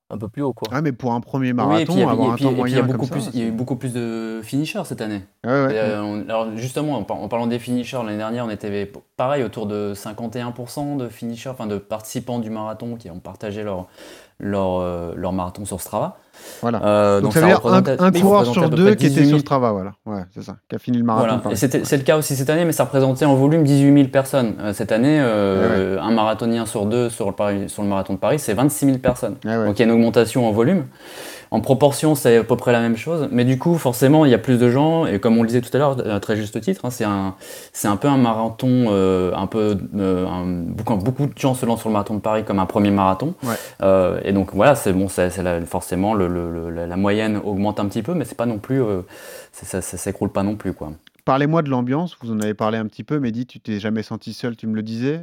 [SPEAKER 2] un peu plus haut. Quoi.
[SPEAKER 1] Ah, mais pour un premier marathon,
[SPEAKER 12] puis, et puis-
[SPEAKER 1] avoir
[SPEAKER 12] et
[SPEAKER 1] un
[SPEAKER 12] puis-
[SPEAKER 1] temps
[SPEAKER 12] et puis il y
[SPEAKER 1] moyen
[SPEAKER 12] a beaucoup
[SPEAKER 1] comme ça,
[SPEAKER 12] plus, il y a eu beaucoup plus de finishers cette année.
[SPEAKER 1] Ouais, ouais.
[SPEAKER 12] Et, euh, on- alors justement, en parlant des finishers, l'année dernière, on était pareil autour de 51% de finishers, enfin de participants du marathon qui ont partagé leur leur, euh, leur marathon sur Strava.
[SPEAKER 1] Voilà.
[SPEAKER 12] Euh,
[SPEAKER 1] donc, ça veut dire un, un coureur sur deux qui était
[SPEAKER 12] 18 000
[SPEAKER 1] sur Strava, voilà. Ouais, c'est ça. Qui a fini le marathon.
[SPEAKER 12] Voilà. c'est le cas aussi cette année, mais ça représentait en volume 18 000 personnes. Euh, cette année, euh, un marathonien sur deux sur le, Paris- sur le marathon de Paris, c'est 26 000 personnes. Donc il y a une augmentation en volume. En proportion, c'est à peu près la même chose. Mais du coup, forcément, il y a plus de gens. Et comme on le disait tout à l'heure, à très juste titre, hein, c'est un, c'est un peu un marathon, euh, un peu, euh, un- beaucoup, beaucoup de gens se lancent sur le marathon de Paris comme un premier marathon.
[SPEAKER 1] Ouais.
[SPEAKER 12] Euh, et donc voilà, c'est bon, c'est, forcément le, le- le- la, moyenne augmente un petit peu, mais c'est pas non plus, euh, ça, ça s'écroule pas non plus quoi.
[SPEAKER 1] Parlez-moi de l'ambiance, vous en avez parlé un petit peu, Mehdi, tu t'es jamais senti seul, tu me le disais.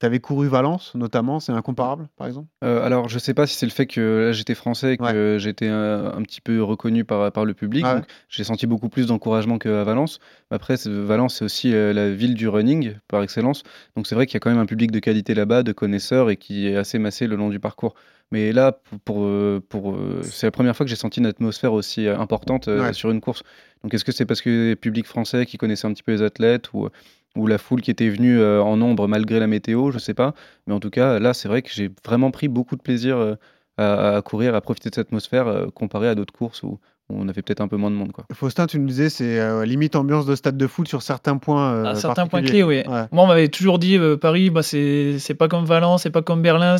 [SPEAKER 1] tu avais couru Valence, notamment, c'est incomparable, par exemple?
[SPEAKER 9] Euh, alors, je sais pas si c'est le fait que là j'étais français et que j'étais un, un petit peu reconnu par, par le public.
[SPEAKER 1] Ouais.
[SPEAKER 9] donc j'ai senti beaucoup plus d'encouragement qu'à Valence. Après, c'est- Valence, c'est aussi euh, la ville du running par excellence. Donc, c'est vrai qu'il y a quand même un public de qualité là-bas, de connaisseurs et qui est assez massé le long du parcours. Mais là, pour, pour, euh, pour, euh, c'est la première fois que j'ai senti une atmosphère aussi euh, importante euh,
[SPEAKER 1] Ouais.
[SPEAKER 9] sur une course. Donc, est-ce que c'est parce que le public français qui connaissait un petit peu les athlètes ou, ou la foule qui était venue euh, en nombre malgré la météo, je sais pas. Mais en tout cas, là, c'est vrai que j'ai vraiment pris beaucoup de plaisir euh, à, à courir, à profiter de cette atmosphère euh, comparé à d'autres courses où, où on avait peut-être un peu moins de monde. Quoi.
[SPEAKER 1] Faustin, tu nous disais, c'est euh, limite ambiance de stade de foot sur certains points. euh,
[SPEAKER 10] À certains points clés, oui.
[SPEAKER 1] Ouais.
[SPEAKER 10] Moi, on m'avait toujours dit euh, Paris, bah, c'est pas comme Valence, c'est pas comme Berlin.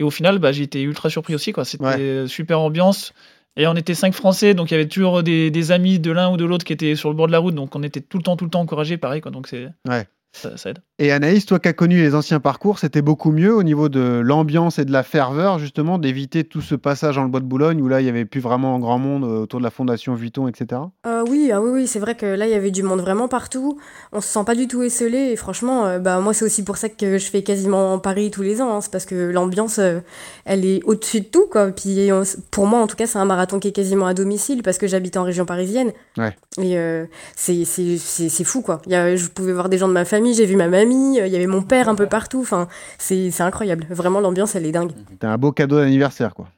[SPEAKER 10] Et au final, bah, j'ai été ultra surpris aussi. quoi. C'était super ambiance. Et on était cinq Français, donc il y avait toujours des, amis de l'un ou de l'autre qui étaient sur le bord de la route. Donc on était tout le temps, tout le temps encouragés, pareil. Quoi. Donc c'est
[SPEAKER 1] Ouais.
[SPEAKER 10] Ça, ça aide.
[SPEAKER 1] Et Anaïs, toi qui as connu les anciens parcours, c'était beaucoup mieux au niveau de l'ambiance et de la ferveur, justement, d'éviter tout ce passage dans le bois de Boulogne où là, il n'y avait plus vraiment un grand monde euh, autour de la fondation Vuitton, etc.
[SPEAKER 11] Euh, oui, ah oui, oui, c'est vrai que là, il y avait du monde vraiment partout. On se sent pas du tout esselé. Et franchement, euh, bah, moi, c'est aussi pour ça que je fais quasiment Paris tous les ans. hein. C'est parce que l'ambiance, euh, elle est au-dessus de tout, quoi. Puis on pour moi, en tout cas, c'est un marathon qui est quasiment à domicile parce que j'habite en région parisienne.
[SPEAKER 1] Ouais.
[SPEAKER 11] Et euh, c'est c'est- c'est- c'est fou, quoi. Il y a, je pouvais voir des gens de ma famille, j'ai vu ma mamie, euh, il y avait mon père un peu partout. Enfin, c'est incroyable. Vraiment, l'ambiance, elle est dingue.
[SPEAKER 1] C'était un beau cadeau d'anniversaire, quoi.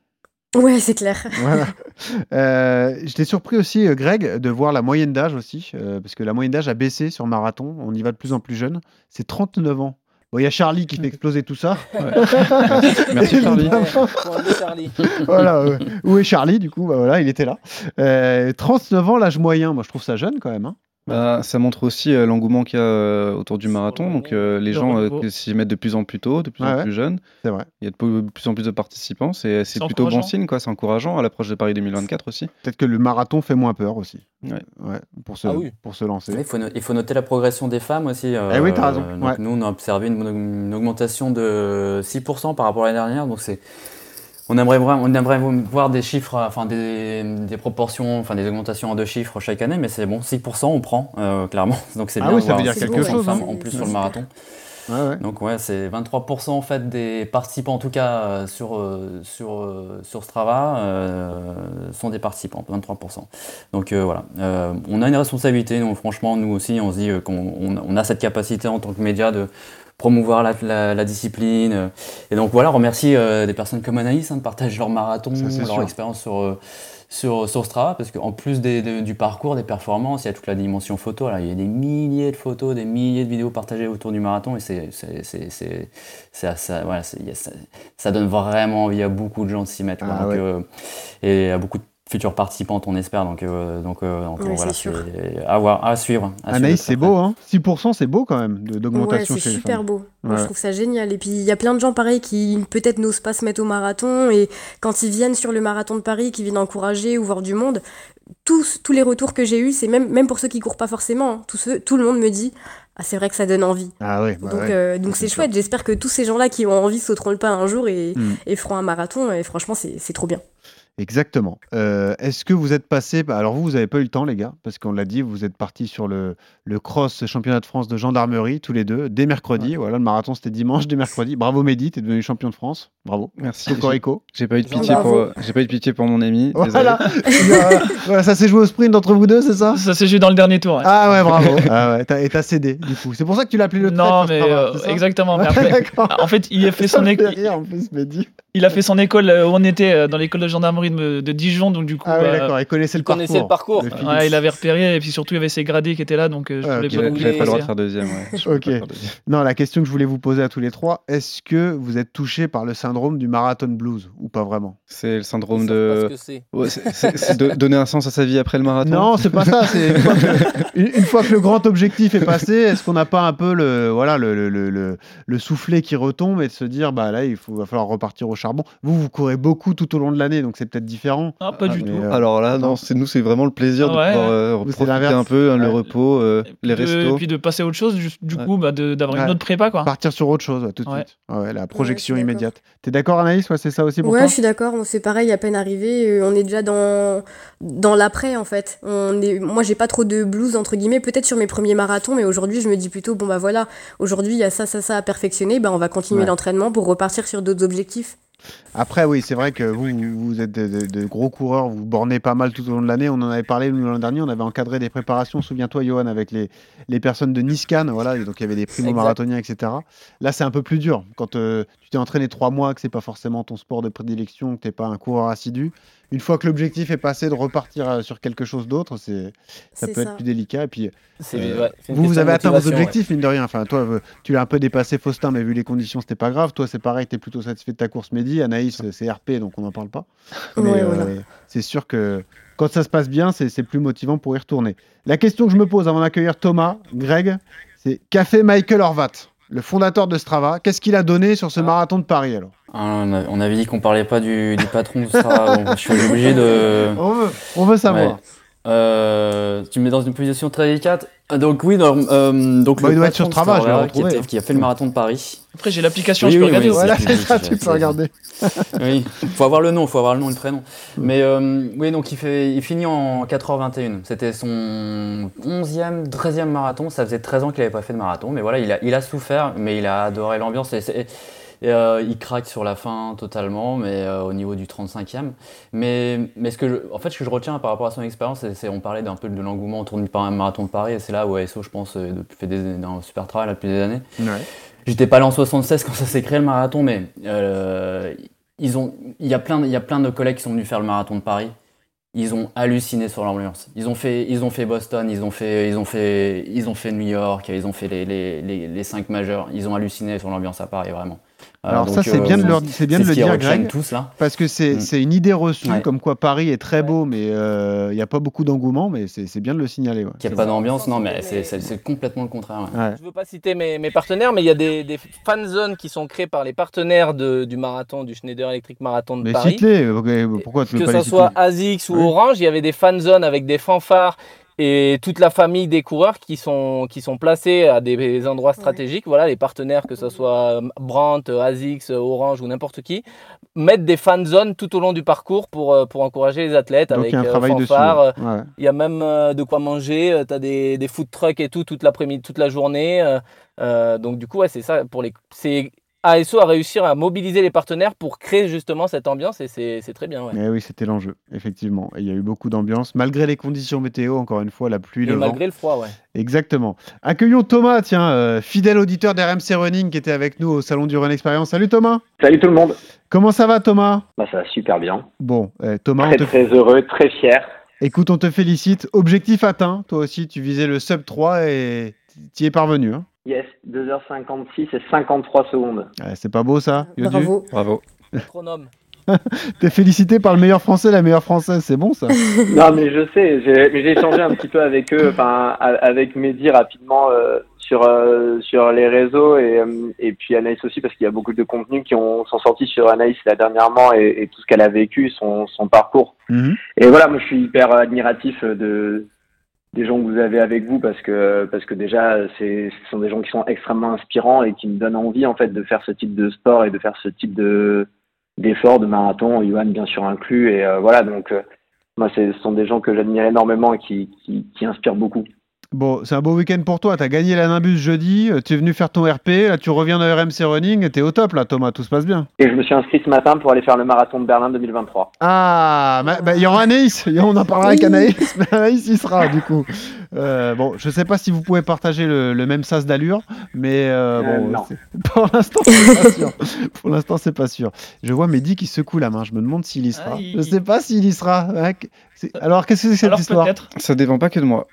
[SPEAKER 11] Ouais, c'est clair.
[SPEAKER 1] Voilà. <laughs> Euh, J'étais surpris aussi, euh, Greg, de voir la moyenne d'âge aussi, euh, parce que la moyenne d'âge a baissé sur marathon. On y va de plus en plus jeune. C'est 39 ans. Bon, il y a Charlie qui fait exploser tout ça. <laughs>
[SPEAKER 9] Merci, Charlie. <laughs>
[SPEAKER 1] Voilà. ouais. Où est Charlie, du coup? Bah voilà, il était là. Euh, 39 ans, l'âge moyen. Moi, je trouve ça jeune quand même. hein.
[SPEAKER 9] Bah, ça montre aussi euh, l'engouement qu'il y a euh, autour du marathon. Donc, euh, les
[SPEAKER 1] Le
[SPEAKER 9] gens euh, s'y mettent de plus en plus tôt, de plus en
[SPEAKER 1] ouais.
[SPEAKER 9] plus jeunes.
[SPEAKER 1] C'est vrai.
[SPEAKER 9] Il y a de plus en plus de participants. C'est c'est
[SPEAKER 1] C'est
[SPEAKER 9] plutôt bon signe, quoi. C'est encourageant à l'approche de Paris 2024 aussi.
[SPEAKER 1] Peut-être que le marathon fait moins peur aussi.
[SPEAKER 9] Ouais.
[SPEAKER 1] Ouais, pour, se,
[SPEAKER 12] Ah oui.
[SPEAKER 1] pour se lancer.
[SPEAKER 12] Il faut, no- il faut noter la progression des femmes aussi. euh,
[SPEAKER 1] Eh oui, t'as raison.
[SPEAKER 12] Nous, on a observé une, une augmentation de 6% par rapport à l'année dernière. Donc c'est, on aimerait, on aimerait voir des chiffres, enfin des, des proportions, enfin des augmentations en deux chiffres chaque année, mais c'est bon, 6% on prend, euh, clairement. <laughs> Donc c'est
[SPEAKER 1] Ah
[SPEAKER 12] bien
[SPEAKER 1] oui,
[SPEAKER 12] de
[SPEAKER 1] ça
[SPEAKER 12] voir
[SPEAKER 1] veut dire
[SPEAKER 12] 6%
[SPEAKER 1] quelque chose, hein.
[SPEAKER 12] en plus sur le marathon.
[SPEAKER 1] Ouais.
[SPEAKER 12] Donc ouais, c'est 23% en fait des participants en tout cas euh, sur, euh, sur, euh, sur Strava euh, sont des participants, 23%. Donc euh, voilà, Euh, on a une responsabilité, donc franchement nous aussi on se dit euh, qu'on on, on a cette capacité en tant que média de promouvoir la, la- la discipline. euh. Et donc voilà, remercier euh, des personnes comme Anaïs hein, de partager leur marathon,
[SPEAKER 1] Ça,
[SPEAKER 12] leur expérience sur, euh, sur, sur Strava, parce qu'en plus des- des- du parcours, des performances, il y a toute la dimension photo. Il y a des milliers de photos, des milliers de vidéos partagées autour du marathon, et c'est, ça, voilà, donne vraiment envie à beaucoup de gens de s'y mettre.
[SPEAKER 1] Ah ouais.
[SPEAKER 12] euh, et à beaucoup de futures participantes, on espère. Donc, euh, donc, euh, donc,
[SPEAKER 11] Oui,
[SPEAKER 12] voilà,
[SPEAKER 11] c'est
[SPEAKER 12] à, voir, à suivre. à suivre
[SPEAKER 1] Anaïs, c'est beau, hein 6%, c'est beau quand même de-
[SPEAKER 11] Ouais,
[SPEAKER 1] d'augmentation
[SPEAKER 11] c'est super
[SPEAKER 1] femmes.
[SPEAKER 11] beau. Moi, je
[SPEAKER 1] Ouais.
[SPEAKER 11] trouve ça génial. Et puis, il y a plein de gens, pareil, qui peut-être n'osent pas se mettre au marathon. Et quand ils viennent sur le marathon de Paris, qui viennent encourager ou voir du monde, tous, tous les retours que j'ai eus, c'est même, même pour ceux qui courent pas forcément, hein, tout le monde me dit Ah, c'est vrai que ça donne envie.
[SPEAKER 1] Ah ouais, bah
[SPEAKER 11] donc,
[SPEAKER 1] ouais.
[SPEAKER 11] euh, donc
[SPEAKER 1] C'est
[SPEAKER 11] chouette. J'espère que tous ces gens-là qui ont envie sauteront le pas un jour et,
[SPEAKER 1] Mm.
[SPEAKER 11] et feront un marathon. Et franchement, c'est c'est trop bien.
[SPEAKER 1] Exactement. Euh, Est-ce que vous êtes passé. bah, Alors, vous, vous n'avez pas eu le temps, les gars, parce qu'on l'a dit, vous êtes partis sur le, le cross championnat de France de gendarmerie, tous les deux, dès mercredi. Voilà, le marathon, c'était dimanche, dès mercredi. Bravo, Mehdi, t'es devenu champion de France. Bravo.
[SPEAKER 9] Merci.
[SPEAKER 1] Cocorico.
[SPEAKER 9] J'ai pas eu de pitié pour, j'ai pas eu de pitié pour mon ami. <laughs>
[SPEAKER 1] Voilà. ça s'est joué au sprint entre vous deux, c'est ça?
[SPEAKER 10] Ça s'est joué dans le dernier tour. ouais.
[SPEAKER 1] Ah ouais, bravo. <laughs> ah ouais, t'as- et t'as cédé, du coup. C'est pour ça que tu l'as appelé le
[SPEAKER 10] Non, mais euh, exactement. Mais <laughs> après, en fait, il a fait
[SPEAKER 1] Ça
[SPEAKER 10] son équipe.
[SPEAKER 1] fait rire, en plus, Mehdi.
[SPEAKER 10] Il a fait son école où on était dans l'école de gendarmerie de, Dijon, donc du coup.
[SPEAKER 1] Ah oui, d'accord, il connaissait le
[SPEAKER 2] connaissait
[SPEAKER 1] parcours.
[SPEAKER 2] le
[SPEAKER 10] parcours. Ouais, il avait repéré, et puis surtout, il y avait ses gradés qui étaient là, donc je
[SPEAKER 9] Ah,
[SPEAKER 10] voulais
[SPEAKER 9] ok,
[SPEAKER 10] pas oublier.
[SPEAKER 9] pas le droit de faire deuxième. ouais. <laughs>
[SPEAKER 1] Ok. Non, la question que je voulais vous poser à tous les trois, est-ce que vous êtes touché par le syndrome du marathon blues ou pas vraiment?
[SPEAKER 9] C'est le syndrome de.
[SPEAKER 2] c'est.
[SPEAKER 9] Ouais, de donner un sens à sa vie après le marathon?
[SPEAKER 1] Non, c'est pas ça. <laughs> C'est une, fois que- une- une fois que le grand objectif est passé, est-ce qu'on n'a pas un peu le voilà le, le, le, le- le soufflet qui retombe et de se dire bah là il faut va falloir repartir au charbon. Vous vous courez beaucoup tout au long de l'année, donc c'est peut-être différent.
[SPEAKER 10] Ah, pas du
[SPEAKER 1] mais,
[SPEAKER 10] tout.
[SPEAKER 1] euh,
[SPEAKER 9] Alors là, non, c'est nous, c'est vraiment le plaisir de
[SPEAKER 10] Ouais,
[SPEAKER 9] pouvoir
[SPEAKER 10] ouais.
[SPEAKER 9] euh, profiter un peu, hein, le
[SPEAKER 1] Ouais.
[SPEAKER 9] repos, euh, les
[SPEAKER 10] de-
[SPEAKER 9] restos.
[SPEAKER 10] puis de passer à autre chose, juste- du
[SPEAKER 9] Ouais.
[SPEAKER 10] coup, bah, de- d'avoir
[SPEAKER 1] Ouais.
[SPEAKER 10] une autre prépa, quoi.
[SPEAKER 1] Partir sur autre chose ouais, tout de
[SPEAKER 10] Ouais.
[SPEAKER 1] suite. Ah ouais, la
[SPEAKER 11] je
[SPEAKER 1] projection immédiate. T'es d'accord Anaïs Ouais, c'est ça aussi pour
[SPEAKER 11] Ouais,
[SPEAKER 1] toi
[SPEAKER 11] je suis d'accord. on- C'est pareil, à peine arrivé, euh, on est déjà dans dans l'après en fait. On est, moi, j'ai pas trop de blues entre guillemets. Peut-être sur mes premiers marathons, mais aujourd'hui, je me dis plutôt bon bah voilà, aujourd'hui il y a ça, ça, ça à perfectionner. Bah on va continuer
[SPEAKER 1] Ouais.
[SPEAKER 11] l'entraînement pour repartir sur d'autres objectifs.
[SPEAKER 1] Après, oui, c'est vrai que vous, êtes de, de- de gros coureurs, vous bornez pas mal tout au long de l'année. On en avait parlé l'an dernier, on avait encadré des préparations, souviens-toi, Johan, avec les, les personnes de Niscan, voilà, donc il y avait des primo-marathoniens, etc. Là, c'est un peu plus dur. Quand euh, tu t'es entraîné trois mois, que c'est pas forcément ton sport de prédilection, que t'es pas un coureur assidu, une fois que l'objectif est passé de repartir euh, sur quelque chose d'autre, c'est ça peut
[SPEAKER 11] ça.
[SPEAKER 1] être plus délicat. Et puis, euh,
[SPEAKER 2] ouais,
[SPEAKER 1] vous, avez atteint vos
[SPEAKER 2] ouais.
[SPEAKER 1] objectifs, mine de rien. Enfin, toi, euh, tu l'as un peu dépassé, Faustin, mais vu les conditions, c'était pas grave. Toi, c'est pareil, tu es plutôt satisfait de ta course Mehdi. Anaïs, c'est RP, donc on n'en parle pas. Mais
[SPEAKER 11] Ouais,
[SPEAKER 1] euh,
[SPEAKER 11] voilà.
[SPEAKER 1] c'est sûr que quand ça se passe bien, c'est c'est plus motivant pour y retourner. La question que je me pose avant d'accueillir Thomas, Greg, c'est qu'a fait Michael Horvat, le fondateur de Strava Qu'est-ce qu'il a donné sur ce marathon de Paris alors?
[SPEAKER 12] Ah, on, avait dit qu'on parlait pas du, du patron de Strava, <laughs> donc je suis obligé de.
[SPEAKER 1] on, veut, on veut savoir.
[SPEAKER 12] Ouais. Euh, tu me mets dans une position très délicate. Ah, Donc oui, dans- euh, donc
[SPEAKER 1] Bah,
[SPEAKER 12] le
[SPEAKER 1] il doit être sur Strava, je vais le
[SPEAKER 12] qui, était- qui a fait le marathon de Paris.
[SPEAKER 10] Après, j'ai l'application,
[SPEAKER 12] Oui,
[SPEAKER 10] je peux
[SPEAKER 12] oui,
[SPEAKER 10] regarder.
[SPEAKER 12] oui.
[SPEAKER 1] Voilà, <laughs> ça, tu peux regarder.
[SPEAKER 12] Oui, faut avoir le nom, faut avoir le nom et le prénom. Mais euh, oui, donc il, fait, il finit en 4h21. C'était son 11e, 13e marathon. Ça faisait 13 ans qu'il n'avait pas fait de marathon. Mais voilà, il a, il a souffert, mais il a adoré l'ambiance. Et c'est- et, euh, il craque sur la fin totalement, mais euh, au niveau du 35e. Mais, mais ce que je, en fait, ce que je retiens par rapport à son expérience, c'est, on parlait d'un peu de l'engouement autour du marathon de Paris. Et c'est là où ASO, je pense, euh, fait des, un super travail là, depuis des années.
[SPEAKER 1] Ouais.
[SPEAKER 12] J'étais pas là en 76 quand ça s'est créé le marathon, mais euh, ils ont, il y a plein, de- il y a plein de collègues qui sont venus faire le marathon de Paris. Ils ont halluciné sur l'ambiance. Ils ont fait, ils ont fait Boston, ils ont fait, ils ont fait, ils ont fait New York, ils ont fait les, les, les, les cinq majeurs. Ils ont halluciné sur l'ambiance à Paris, vraiment. Euh,
[SPEAKER 1] Alors
[SPEAKER 12] donc,
[SPEAKER 1] ça, c'est
[SPEAKER 12] euh,
[SPEAKER 1] bien de, leur- c'est bien
[SPEAKER 12] c'est
[SPEAKER 1] de
[SPEAKER 12] ce
[SPEAKER 1] le dire, Greg,
[SPEAKER 12] tous là.
[SPEAKER 1] parce que c'est
[SPEAKER 12] Mm.
[SPEAKER 1] c'est une idée reçue,
[SPEAKER 12] Ouais.
[SPEAKER 1] comme quoi Paris est très beau, mais euh, il n'y a pas beaucoup d'engouement, mais c'est c'est bien de le signaler. ouais.
[SPEAKER 12] Qu'il n'y a pas d'ambiance, non, mais c'est, c'est, c'est complètement le contraire. ouais.
[SPEAKER 1] Ouais.
[SPEAKER 2] Je veux pas citer mes, mes partenaires, mais il y a des, des fan zones qui sont créées par les partenaires de- du marathon, du Schneider Electric Marathon de
[SPEAKER 1] Mais
[SPEAKER 2] Paris.
[SPEAKER 1] cite-les, euh, pourquoi tu veux
[SPEAKER 2] que
[SPEAKER 1] pas
[SPEAKER 2] ce
[SPEAKER 1] les citer?
[SPEAKER 2] Soit ASICS ou. Orange, il y avait des fan zones avec des fanfares et toute la famille des coureurs qui sont, qui sont placés à des endroits stratégiques. Voilà, les partenaires, que ce soit Brandt, ASICS, Orange ou n'importe qui, mettent des fan zones tout au long du parcours pour, euh, pour encourager les athlètes
[SPEAKER 1] Donc
[SPEAKER 2] avec
[SPEAKER 1] un
[SPEAKER 2] euh, fanfare.
[SPEAKER 1] Ouais.
[SPEAKER 2] Il y a même euh, de quoi manger, tu as des, des food trucks et tout toute l'après-midi, toute la journée. euh, euh, donc du coup, ouais, c'est ça. Pour les, c'est ASO a réussi à mobiliser les partenaires pour créer justement cette ambiance et c'est très bien. Ouais.
[SPEAKER 1] Eh oui, c'était l'enjeu, effectivement. Et il y a eu beaucoup d'ambiance, malgré les conditions météo, encore une fois, la pluie,
[SPEAKER 2] Et
[SPEAKER 1] le
[SPEAKER 2] malgré
[SPEAKER 1] vent.
[SPEAKER 2] le froid, ouais.
[SPEAKER 1] Exactement. Accueillons Thomas, tiens, euh, fidèle auditeur d'RMC Running qui était avec nous au Salon du Run Experience. Salut Thomas
[SPEAKER 13] Salut tout le monde.
[SPEAKER 1] Comment ça va Thomas?
[SPEAKER 13] Bah, ça va super bien.
[SPEAKER 1] Bon, euh, Thomas, on
[SPEAKER 13] Très
[SPEAKER 1] te...
[SPEAKER 13] très heureux, très fier.
[SPEAKER 1] écoute, on te félicite. Objectif atteint, toi aussi, tu visais le sub 3 et tu y es parvenu. Hein
[SPEAKER 13] Yes, 2h56 et 53 secondes.
[SPEAKER 1] Ouais, c'est pas beau ça Yodu
[SPEAKER 11] Bravo.
[SPEAKER 9] Bravo.
[SPEAKER 2] Astronome. <laughs>
[SPEAKER 1] T'es félicité par le meilleur français, la meilleure française, c'est bon ça <laughs>
[SPEAKER 13] non, mais je sais, j'ai mais j'ai échangé un petit peu avec eux, enfin, avec Mehdi rapidement euh, sur, euh, sur les réseaux et, euh, et puis Anaïs aussi, parce qu'il y a beaucoup de contenus qui ont, sont sortis sur Anaïs là dernièrement et, et tout ce qu'elle a vécu, son, son parcours.
[SPEAKER 1] Mhm.
[SPEAKER 13] Et voilà, moi je suis hyper admiratif de des gens que vous avez avec vous parce que parce que déjà c'est ce sont des gens qui sont extrêmement inspirants et qui me donnent envie en fait de faire ce type de sport et de faire ce type de d'effort de marathon, Johan bien sûr inclus et euh, voilà donc euh, moi ce sont des gens que j'admire énormément et qui, qui qui inspirent beaucoup.
[SPEAKER 1] Bon, c'est un beau week-end pour toi. T'as gagné la Nimbus jeudi, euh, tu es venu faire ton RP, là tu reviens de RMC Running, t'es au top là Thomas, tout se passe bien.
[SPEAKER 13] Et je me suis inscrit ce matin pour aller faire le marathon de Berlin 2023.
[SPEAKER 1] Ah, bah, bah, il y aura Anaïs, <laughs> on en parlera avec. Anaïs, mais <laughs> Anaïs y sera du coup. Euh, bon, je sais pas si vous pouvez partager le, le même sas d'allure, mais euh,
[SPEAKER 13] Euh,
[SPEAKER 1] bon,
[SPEAKER 13] non. <laughs>
[SPEAKER 1] pour l'instant, c'est pas sûr. Pour l'instant, c'est pas sûr. Je vois Mehdi qui secoue la main. Je me demande s'il y sera.
[SPEAKER 10] Ah, il-
[SPEAKER 1] Je sais pas s'il y sera. hein. C'est- Alors, qu'est-ce que c'est que cette
[SPEAKER 10] Alors
[SPEAKER 1] histoire?
[SPEAKER 9] Ça dépend pas que de moi.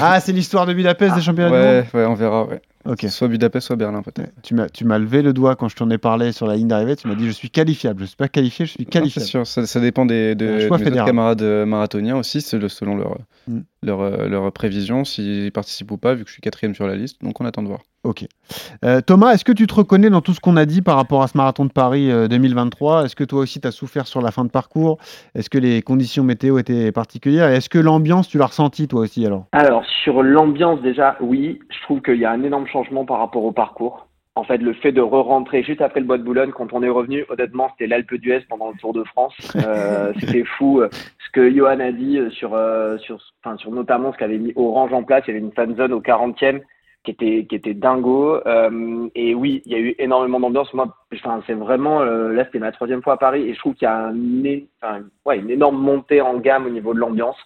[SPEAKER 1] Ah, c'est l'histoire de Budapest des championnats du
[SPEAKER 9] Ouais,
[SPEAKER 1] monde?
[SPEAKER 9] ouais, on verra. Ouais.
[SPEAKER 1] Ok.
[SPEAKER 9] Soit Budapest, soit Berlin peut-être.
[SPEAKER 1] Tu m'as, tu m'as levé le doigt quand je t'en ai parlé sur la ligne d'arrivée. Tu m'as dit je suis qualifiable. Je suis pas qualifié, je suis
[SPEAKER 9] Non,
[SPEAKER 1] qualifiable.
[SPEAKER 9] C'est sûr, ça, ça dépend des, de, mes autres camarades euh, marathoniens aussi, le- selon leur,
[SPEAKER 1] Mm.
[SPEAKER 9] leur, euh, leur prévision, s'ils participent ou pas, vu que je suis quatrième sur la liste. Donc on attend de voir.
[SPEAKER 1] Ok. Euh, Thomas, est-ce que tu te reconnais dans tout ce qu'on a dit par rapport à ce marathon de Paris euh, 2023 Est-ce que toi aussi tu as souffert sur la fin de parcours? Est-ce que les conditions météo étaient particulières? Et est-ce que l'ambiance, tu l'as ressentie toi aussi alors?
[SPEAKER 13] Alors, sur l'ambiance, déjà, oui, je trouve qu'il y a un énorme changement par rapport au parcours. En fait, le fait de re-rentrer juste après le Bois de Boulogne, quand on est revenu, honnêtement, c'était l'Alpe d'Huez pendant le Tour de France. Euh, <laughs> c'était fou. euh, Ce que Johan a dit euh, sur, euh, sur, enfin, sur notamment ce qu'avait mis Orange en place, il y avait une fan zone au 40e qui était, qui était dingo. Euh, et oui, il y a eu énormément d'ambiance. Moi, enfin, c'est vraiment, euh, là, c'était ma troisième fois à Paris et je trouve qu'il y a un, enfin, ouais, une énorme montée en gamme au niveau de l'ambiance.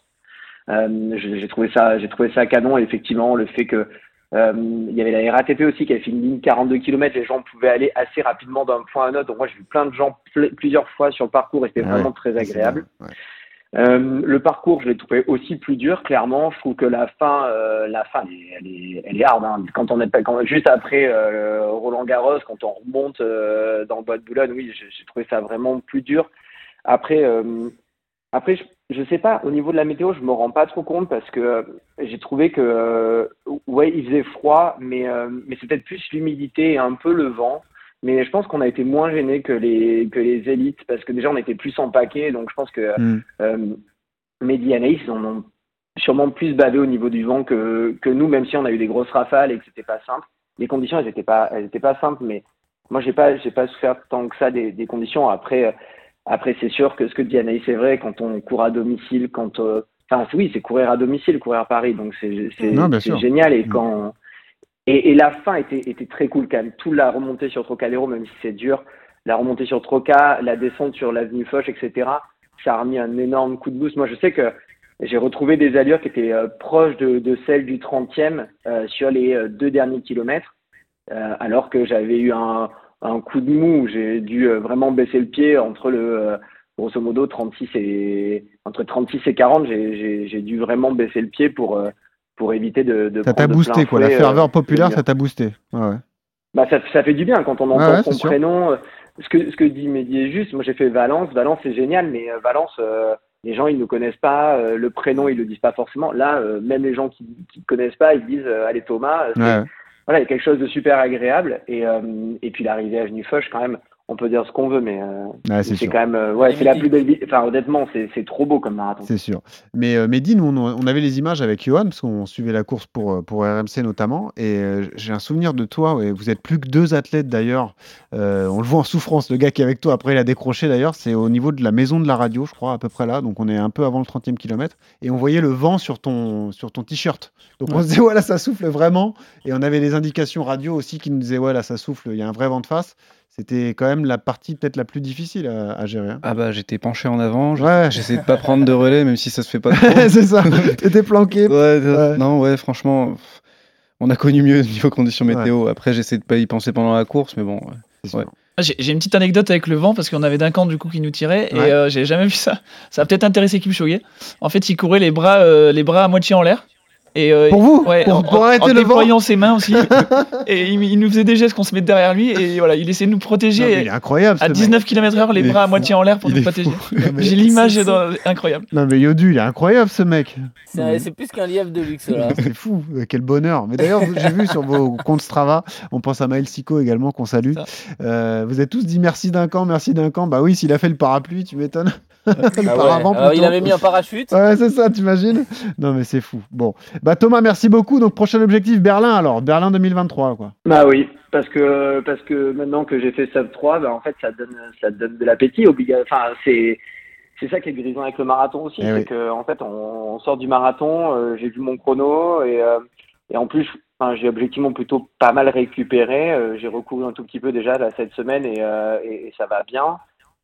[SPEAKER 13] Euh, j'ai trouvé ça, j'ai trouvé ça canon. Et effectivement, le fait que euh, il y avait la RATP aussi qui avait fait une ligne 42 km, les gens pouvaient aller assez rapidement d'un point à un autre. Donc moi, j'ai vu plein de gens pl- plusieurs fois sur le parcours et c'était
[SPEAKER 1] Ah
[SPEAKER 13] vraiment
[SPEAKER 1] ouais,
[SPEAKER 13] très agréable.
[SPEAKER 1] ouais.
[SPEAKER 13] Euh, le parcours, je l'ai trouvé aussi plus dur, clairement. Je trouve que la fin, euh, la fin, elle est, elle est, hard. hein. Quand on est juste après euh, Roland Garros, quand on remonte dans le bois de Boulogne, oui, j'ai trouvé ça vraiment plus dur. Après, après, je, je sais pas. Au niveau de la météo, je me rends pas trop compte parce que j'ai trouvé que, ouais, il faisait froid, mais mais c'est peut-être plus l'humidité et un peu le vent. Mais je pense qu'on a été moins gênés que les que les élites parce que déjà on était plus en paquet, donc je pense que
[SPEAKER 1] Mm.
[SPEAKER 13] euh, Mehdi Anaïs ils en ont sûrement plus bavé au niveau du vent que, que nous, même si on a eu des grosses rafales et que c'était pas simple. Les conditions, elles étaient pas, elles étaient pas simples, mais moi, j'ai pas, j'ai pas souffert tant que ça des, des conditions. Après, euh, après, c'est sûr que ce que dit Anaïs, c'est vrai, quand on court à domicile, quand, euh, enfin, oui, c'est courir à domicile, courir à Paris, donc c'est, c'est, génial. Et
[SPEAKER 1] Mm.
[SPEAKER 13] quand, et, et la fin était, était très cool quand même. Tout la remontée sur Trocadéro, même si c'est dur, la remontée sur Troca, la descente sur l'avenue Foch, etc. Ça a remis un énorme coup de boost. Moi, je sais que j'ai retrouvé des allures qui étaient euh, proches de, de celles du 30e euh, sur les euh, deux derniers kilomètres, euh, alors que j'avais eu un, un coup de mou j'ai dû vraiment baisser le pied entre le, grosso modo, 36 et, entre 36 et 40. J'ai, dû vraiment baisser le pied pour, pour éviter de, de
[SPEAKER 1] Ça t'a boosté quoi. La
[SPEAKER 13] fouet, euh,
[SPEAKER 1] ferveur
[SPEAKER 13] le
[SPEAKER 1] populaire, ça t'a boosté. Ouais.
[SPEAKER 13] Bah, ça, ça fait du bien quand on entend
[SPEAKER 1] Ouais, ouais,
[SPEAKER 13] son
[SPEAKER 1] sûr.
[SPEAKER 13] prénom. euh, Ce que, ce que dit Mehdi est juste. Moi, j'ai fait Valence. Valence, c'est génial, mais euh, Valence, euh, les gens, ils ne connaissent pas. euh, le prénom, ils le disent pas forcément. Là, euh, même les gens qui ne connaissent pas, ils disent euh, Allez, Thomas. euh,
[SPEAKER 1] Ouais.
[SPEAKER 13] Voilà, il y a quelque chose de super agréable. Et, euh, et puis, l'arrivée à Avenue Foch, quand même, on peut dire ce qu'on veut, mais euh,
[SPEAKER 1] Ouais, c'est
[SPEAKER 13] quand même. euh, ouais, c'est la plus belle. vi- Enfin, honnêtement, c'est c'est trop beau comme marathon.
[SPEAKER 1] C'est sûr. Mais euh, Mehdi, nous, on, on avait les images avec Johan, parce qu'on suivait la course pour, euh, pour RMC notamment. Et euh, j'ai un souvenir de toi. ouais, vous êtes plus que deux athlètes d'ailleurs. Euh, on le voit en souffrance. Le gars qui est avec toi, après, il a décroché d'ailleurs. C'est au niveau de la maison de la radio, je crois, à peu près là. Donc on est un peu avant le 30e kilomètre. Et on voyait le vent sur ton, sur ton t-shirt. Donc on
[SPEAKER 10] Ouais.
[SPEAKER 1] se disait, ouais, là, ça souffle vraiment. Et on avait des indications radio aussi qui nous disaient, ouais, là, ça souffle, il y a un vrai vent de face. C'était quand même la partie peut-être la plus difficile à, à gérer. hein.
[SPEAKER 9] Ah bah j'étais penché en avant, j'-
[SPEAKER 1] Ouais.
[SPEAKER 9] j'essayais de pas prendre de relais même si ça se fait pas trop. <laughs>
[SPEAKER 1] c'est ça, t'étais planqué.
[SPEAKER 9] Ouais, non ouais franchement on a connu mieux niveau conditions météo. Après j'essaie de pas y penser pendant la course mais bon.
[SPEAKER 10] J'ai une petite anecdote avec le vent parce qu'on avait Duncan du coup qui nous tirait
[SPEAKER 9] Ouais.
[SPEAKER 10] et euh, j'ai jamais vu ça. Ça a peut-être intéressé Kipchoge. En fait, il courait les bras, euh, les bras à moitié en l'air. Et, euh,
[SPEAKER 1] Pour vous
[SPEAKER 10] ouais,
[SPEAKER 1] Pour-
[SPEAKER 10] en,
[SPEAKER 1] pour
[SPEAKER 10] en-
[SPEAKER 1] arrêter
[SPEAKER 10] en
[SPEAKER 1] le vent
[SPEAKER 10] déployant ses mains aussi. <laughs> et il, il nous faisait des gestes qu'on se mette derrière lui et voilà, il essayait de nous protéger.
[SPEAKER 1] Non, il est incroyable,
[SPEAKER 10] À
[SPEAKER 1] ce
[SPEAKER 10] 19 km/h, les
[SPEAKER 1] Il
[SPEAKER 10] bras à moitié en l'air pour
[SPEAKER 1] Il
[SPEAKER 10] nous protéger. <laughs> J'ai l'image incroyable.
[SPEAKER 1] Non mais Yodu, il est incroyable ce mec.
[SPEAKER 2] C'est plus qu'un lièvre de luxe là. <laughs>
[SPEAKER 1] C'est fou, quel bonheur. Mais d'ailleurs, j'ai vu sur vos comptes Strava, on pense à Maël Sico également qu'on salue. Euh, vous avez tous dit merci d'un camp, merci d'un camp. Bah oui, s'il a fait le parapluie, tu m'étonnes. Le <laughs>
[SPEAKER 2] Ah ouais.
[SPEAKER 1] paravent
[SPEAKER 2] Alors, il avait mis un parachute.
[SPEAKER 1] Ouais, c'est ça, t'imagines Non mais c'est fou. Bon, bah Thomas, merci beaucoup. Donc prochain objectif Berlin alors, Berlin 2023 quoi.
[SPEAKER 13] Bah oui, parce que parce que maintenant que j'ai fait sub 3, bah en fait ça donne ça donne de l'appétit obliga Enfin c'est c'est ça qui est grisant avec le marathon aussi,
[SPEAKER 1] Eh
[SPEAKER 13] c'est
[SPEAKER 1] oui.
[SPEAKER 13] que en fait on, on sort du marathon, euh, j'ai vu mon chrono et euh, et en plus enfin, j'ai objectivement plutôt pas mal récupéré. euh, j'ai recouru un tout petit peu déjà là, cette semaine et, euh, et, et ça va bien.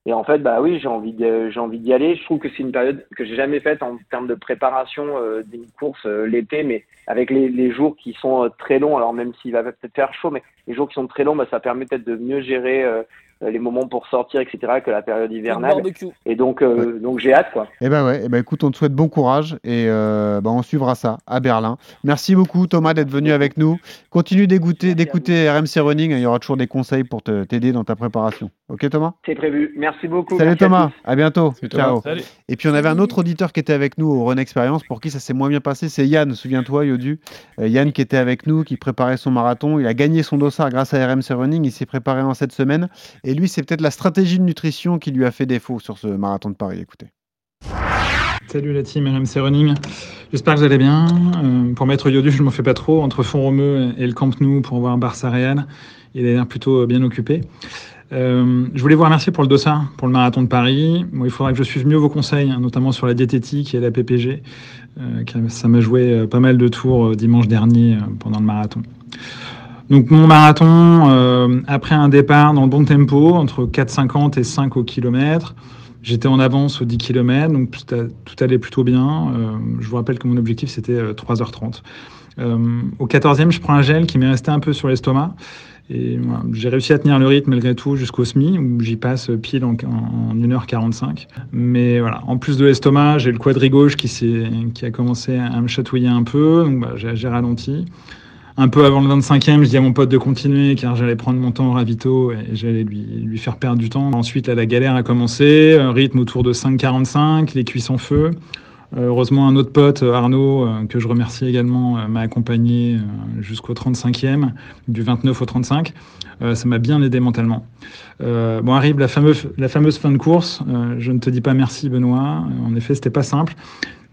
[SPEAKER 13] Et en fait, bah oui, j'ai envie de, j'ai envie d'y aller. Je trouve que c'est une période que j'ai jamais faite en termes de préparation euh, d'une course euh, l'été, mais avec les, les, jours qui sont euh, très longs. Alors même s'il va peut-être faire chaud, mais les jours qui sont très longs, bah, ça permet peut-être de mieux gérer euh, les moments pour sortir, etc., que la période hivernale. Et donc, euh, donc j'ai hâte, quoi.
[SPEAKER 1] Eh ben ouais, et eh ben écoute, on te souhaite bon courage et euh, bah, on suivra ça à Berlin. Merci beaucoup Thomas d'être venu avec nous. Continue d'écouter, d'écouter RMC Running. Il y aura toujours des conseils pour t'aider dans ta préparation. Ok Thomas
[SPEAKER 13] C'est prévu. Merci beaucoup.
[SPEAKER 1] Salut Thomas. À, bientôt.
[SPEAKER 10] Ciao.
[SPEAKER 1] Et puis on avait un autre auditeur qui était avec nous au Run Experience pour qui ça s'est moins bien passé. C'est Yann. Souviens-toi Yodu. Yann qui était avec nous, qui préparait son marathon. Il a gagné son dossard grâce à RMC Running. Il s'est préparé en cette semaine. Et lui, c'est peut-être la stratégie stratégie de nutrition qui lui a fait défaut sur ce marathon de Paris. Écoutez.
[SPEAKER 14] Salut la team RMC Running. J'espère que vous allez bien. Euh, pour mettre Yodu, je ne m'en fais pas trop. Entre Font-Romeu et le Camp Nou pour voir Barça Real, il a l'air plutôt bien occupé. Euh, je voulais vous remercier pour le dossard, pour le marathon de Paris. il faudra que je suive mieux vos conseils, hein, notamment sur la diététique et la PPG. Euh, ça m'a joué pas mal de tours dimanche dernier pendant le marathon. Donc mon marathon, euh, après un départ dans le bon tempo, entre 4,50 et 5 au kilomètre, j'étais en avance aux 10 km, donc tout, allait plutôt bien. Euh, je vous rappelle que mon objectif c'était 3h30. Euh, au 14e, je prends un gel qui m'est resté un peu sur l'estomac. Et j'ai réussi à tenir le rythme malgré tout jusqu'au SMI, où j'y passe pile en, 1h45. Mais voilà, en plus de l'estomac, j'ai le quadri gauche qui, qui a commencé à me chatouiller un peu, donc bah, j'ai ralenti un peu avant le 25e, je dis à mon pote de continuer car j'allais prendre mon temps au ravito et j'allais lui, lui faire perdre du temps. Ensuite, la galère a commencé, rythme autour de 5,45, les cuisses en feu. Euh, heureusement, un autre pote, Arnaud, euh, que je remercie également, euh, m'a accompagné jusqu'au 35e, du 29 au 35. ça m'a bien aidé mentalement. bon, arrive la fameuse, la fameuse fin de course. je ne te dis pas merci, Benoît. En effet, c'était pas simple.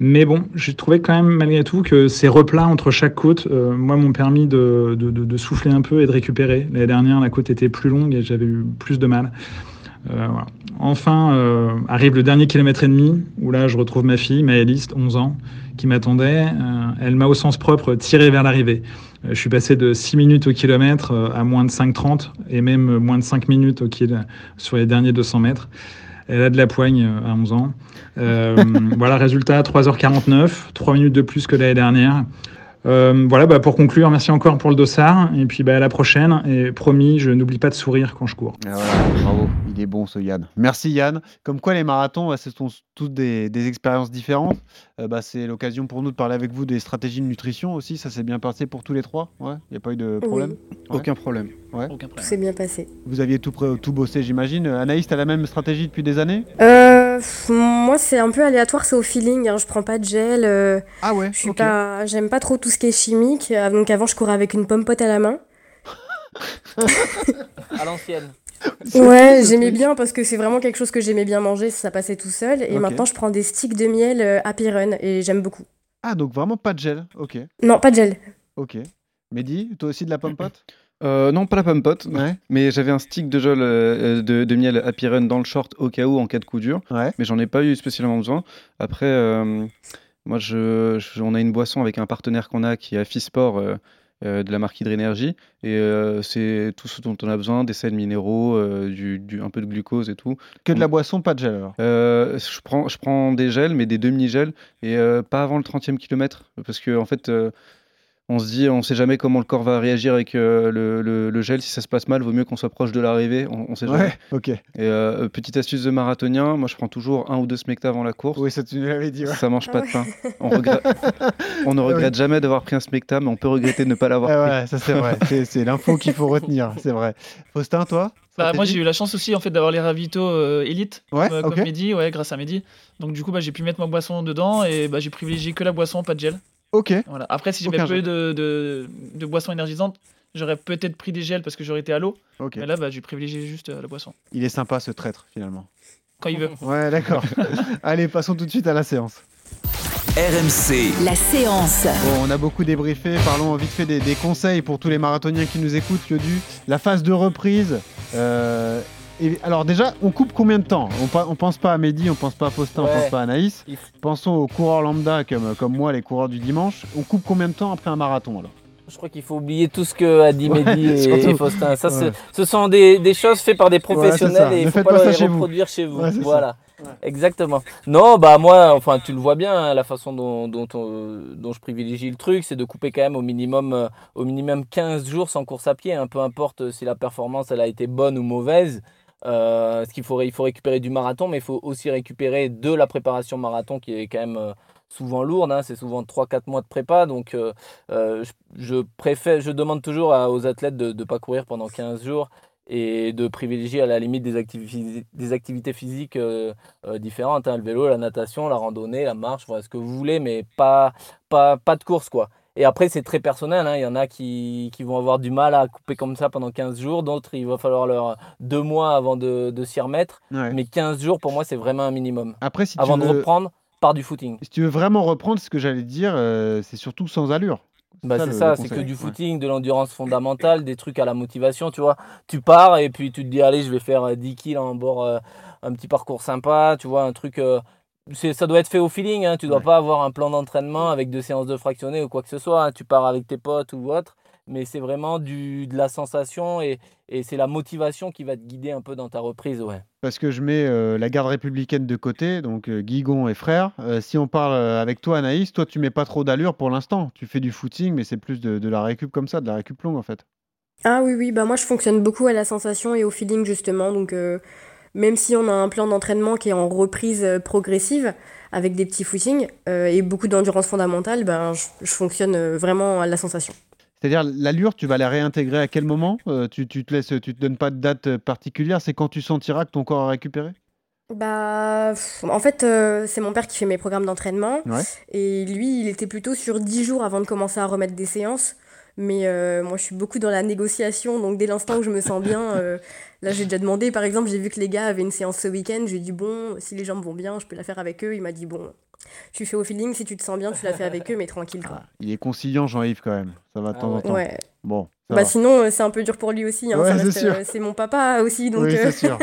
[SPEAKER 14] Mais bon, j'ai trouvé quand même malgré tout que ces replats entre chaque côte, euh, moi, m'ont permis de, de, de, souffler un peu et de récupérer. L'année dernière, la côte était plus longue et j'avais eu plus de mal. Euh. Enfin, euh, arrive le dernier kilomètre et demi, où là, je retrouve ma fille, Maëlys, 11 ans, qui m'attendait. elle m'a au sens propre tiré vers l'arrivée. je suis passé de 6 minutes au kilomètre à moins de 5,30 et même moins de 5 minutes au kilomètre sur les derniers 200 mètres. Elle a de la poigne à 11 ans. Euh, <laughs> voilà, résultat 3h49, 3 minutes de plus que l'année dernière. Euh, voilà, bah, pour conclure, merci encore pour le dossard. Et puis bah, à la prochaine. Et promis, je n'oublie pas de sourire quand je cours.
[SPEAKER 1] Ah bravo, il est bon ce Yann. Merci Yann. Comme quoi les marathons, ce sont toutes des, expériences différentes. Euh, bah, c'est l'occasion pour nous de parler avec vous des stratégies de nutrition aussi. Ça s'est bien passé pour tous les trois Il n'y a pas eu de problème?
[SPEAKER 9] Aucun problème.
[SPEAKER 1] Ouais.
[SPEAKER 11] Aucun problème. C'est bien passé.
[SPEAKER 1] Vous aviez tout, tout bossé, j'imagine. Anaïs, tu as la même stratégie depuis des années?
[SPEAKER 11] Moi, c'est un peu aléatoire, c'est au feeling. Hein. Je prends pas de gel.
[SPEAKER 1] ah ouais
[SPEAKER 11] Je suis pas, J'aime pas trop tout ce qui est chimique. Euh, donc avant, je courais avec une pomme pote à la main.
[SPEAKER 2] à l'ancienne. <laughs>
[SPEAKER 11] Ouais, <laughs> j'aimais bien parce que c'est vraiment quelque chose que j'aimais bien manger, ça passait tout seul. Et maintenant, je prends des sticks de miel euh, Happy Run et j'aime beaucoup.
[SPEAKER 1] Ah, donc vraiment pas de gel, ok.
[SPEAKER 11] Non, pas de gel.
[SPEAKER 1] Ok. Mehdi, toi aussi de la pomme <clears throat> pote?
[SPEAKER 9] Euh, non, pas la pomme pote, mais j'avais un stick de gel de, miel Happy Run dans le short au cas où en cas de coup dur, mais j'en ai pas eu spécialement besoin. Après, moi, je, on a une boisson avec un partenaire qu'on a qui est Fisport euh, euh, de la marque Hydrénergie. Et euh, c'est tout ce dont on a besoin, des sels minéraux, du, un peu de glucose et tout.
[SPEAKER 1] Que de la boisson, pas de gel alors?
[SPEAKER 9] je, prends, je prends des gels, mais des demi-gels, et pas avant le 30e kilomètre. Parce que, en fait, on se dit, on sait jamais comment le corps va réagir avec euh, le, gel. Si ça se passe mal, vaut mieux qu'on soit proche de l'arrivée. On, sait jamais.
[SPEAKER 1] ok. Et
[SPEAKER 9] euh, petite astuce de marathonien, moi je prends toujours un ou deux smecta avant la course.
[SPEAKER 1] Oui, ça tu l'avais dit.
[SPEAKER 9] Ça mange pas de pain. On, <laughs> on ne regrette jamais d'avoir pris un smecta, mais on peut regretter de ne pas l'avoir
[SPEAKER 1] pris. Ouais, ça c'est vrai. <laughs> c'est l'info qu'il faut retenir, c'est vrai. Faustin, toi
[SPEAKER 10] bah, moi j'ai eu la chance aussi en fait d'avoir les ravitaux euh, élite ouais, comme, Mehdi, ouais, grâce à Mehdi. Donc du coup bah, j'ai pu mettre ma boisson dedans et bah, j'ai privilégié que la boisson, pas de gel.
[SPEAKER 1] Ok.
[SPEAKER 10] Voilà. Après, si j'avais peu de, de, de, boissons énergisantes, j'aurais peut-être pris des gels parce que j'aurais été à l'eau. Mais là, bah, j'ai privilégié juste euh, la boisson.
[SPEAKER 1] Il est sympa ce traître finalement.
[SPEAKER 10] Quand il veut. <laughs>
[SPEAKER 1] Ouais, d'accord. <laughs> Allez, passons tout de suite à la séance.
[SPEAKER 15] RMC.
[SPEAKER 16] La séance.
[SPEAKER 1] Bon, on a beaucoup débriefé. Parlons vite fait des, des conseils pour tous les marathoniens qui nous écoutent. Yodu, la phase de reprise. Euh, alors déjà, on coupe combien de temps? On, pense pas à Mehdi, on pense pas à Faustin, on pense pas à Anaïs. Pensons aux coureurs lambda comme, comme moi, les coureurs du dimanche. On coupe combien de temps après un marathon alors?
[SPEAKER 2] Je crois qu'il faut oublier tout ce que a dit Mehdi <laughs> et, Faustin. Ça, ce sont des, choses faites par des professionnels et il ne faut pas, les reproduire chez vous. voilà. Exactement. Non, bah moi, enfin, tu le vois bien, hein, la façon dont, dont, dont, je privilégie le truc, c'est de couper quand même au minimum, euh, au minimum 15 jours sans course à pied, hein, peu importe si la performance elle a été bonne ou mauvaise. Euh, ce qu'il faut, il faut récupérer du marathon, mais il faut aussi récupérer de la préparation marathon qui est quand même euh, souvent lourde. Hein, c'est souvent 3-4 mois de prépa. Donc, je, préfère, je demande toujours aux athlètes de ne pas courir pendant 15 jours et de privilégier à la limite des, activités, des activités physiques euh, euh, différentes, hein, le vélo, la natation, la randonnée, la marche, voilà, ce que vous voulez, mais pas, pas, pas de course quoi. Et après, c'est très personnel. Hein. Il y en a qui, qui, vont avoir du mal à couper comme ça pendant 15 jours. D'autres, il va falloir leur deux mois avant de, de s'y remettre. Mais 15 jours, pour moi, c'est vraiment un minimum.
[SPEAKER 1] Après, si
[SPEAKER 2] avant
[SPEAKER 1] de
[SPEAKER 2] reprendre, par du footing.
[SPEAKER 1] Si tu veux vraiment reprendre, ce que j'allais dire, euh, c'est surtout sans allure.
[SPEAKER 2] Bah c'est ça, c'est que du footing, de l'endurance fondamentale, des trucs à la motivation, tu vois. Tu pars et puis tu te dis, allez, je vais faire 10 euh, kills en bord, euh, un petit parcours sympa, tu vois, un truc. Euh, ça doit être fait au feeling, hein, tu dois pas avoir un plan d'entraînement avec deux séances de fractionné ou quoi que ce soit. Hein. tu pars avec tes potes ou autre mais c'est vraiment du, de la sensation et, et c'est la motivation qui va te guider un peu dans ta reprise. Ouais.
[SPEAKER 1] Parce que je mets euh, la garde républicaine de côté, donc euh, Guigon et frère. Euh, si on parle avec toi, Anaïs, toi, tu mets pas trop d'allure pour l'instant. Tu fais du footing, mais c'est plus de, de, la récup comme ça, de la récup longue en fait.
[SPEAKER 11] Ah oui, oui, bah moi je fonctionne beaucoup à la sensation et au feeling justement. Donc même si on a un plan d'entraînement qui est en reprise progressive, avec des petits footings et beaucoup d'endurance fondamentale, ben, je fonctionne vraiment à la sensation.
[SPEAKER 1] C'est-à-dire l'allure, tu vas la réintégrer à quel moment euh, tu, tu, te laisses, tu te donnes pas de date euh, particulière. C'est quand tu sentiras que ton corps a récupéré?
[SPEAKER 11] Bah, en fait, euh, c'est mon père qui fait mes programmes d'entraînement. Et lui, il était plutôt sur 10 jours avant de commencer à remettre des séances. Mais moi, je suis beaucoup dans la négociation. Donc, dès l'instant où je me sens bien, là, j'ai déjà demandé. Par exemple, j'ai vu que les gars avaient une séance ce week-end. J'ai dit, bon, si les jambes vont bien, je peux la faire avec eux. Il m'a dit, bon, tu fais au feeling, si tu te sens bien, tu l'as fait avec eux, mais tranquille. Quoi.
[SPEAKER 1] Ah, il est conciliant, Jean-Yves, quand même. Ça va de ah temps en temps.
[SPEAKER 11] Ouais.
[SPEAKER 1] Bon.
[SPEAKER 11] Bah sinon, euh, c'est un peu dur pour lui aussi. Hein, euh, c'est mon papa aussi. Donc
[SPEAKER 1] oui,
[SPEAKER 11] c'est
[SPEAKER 1] euh. sûr.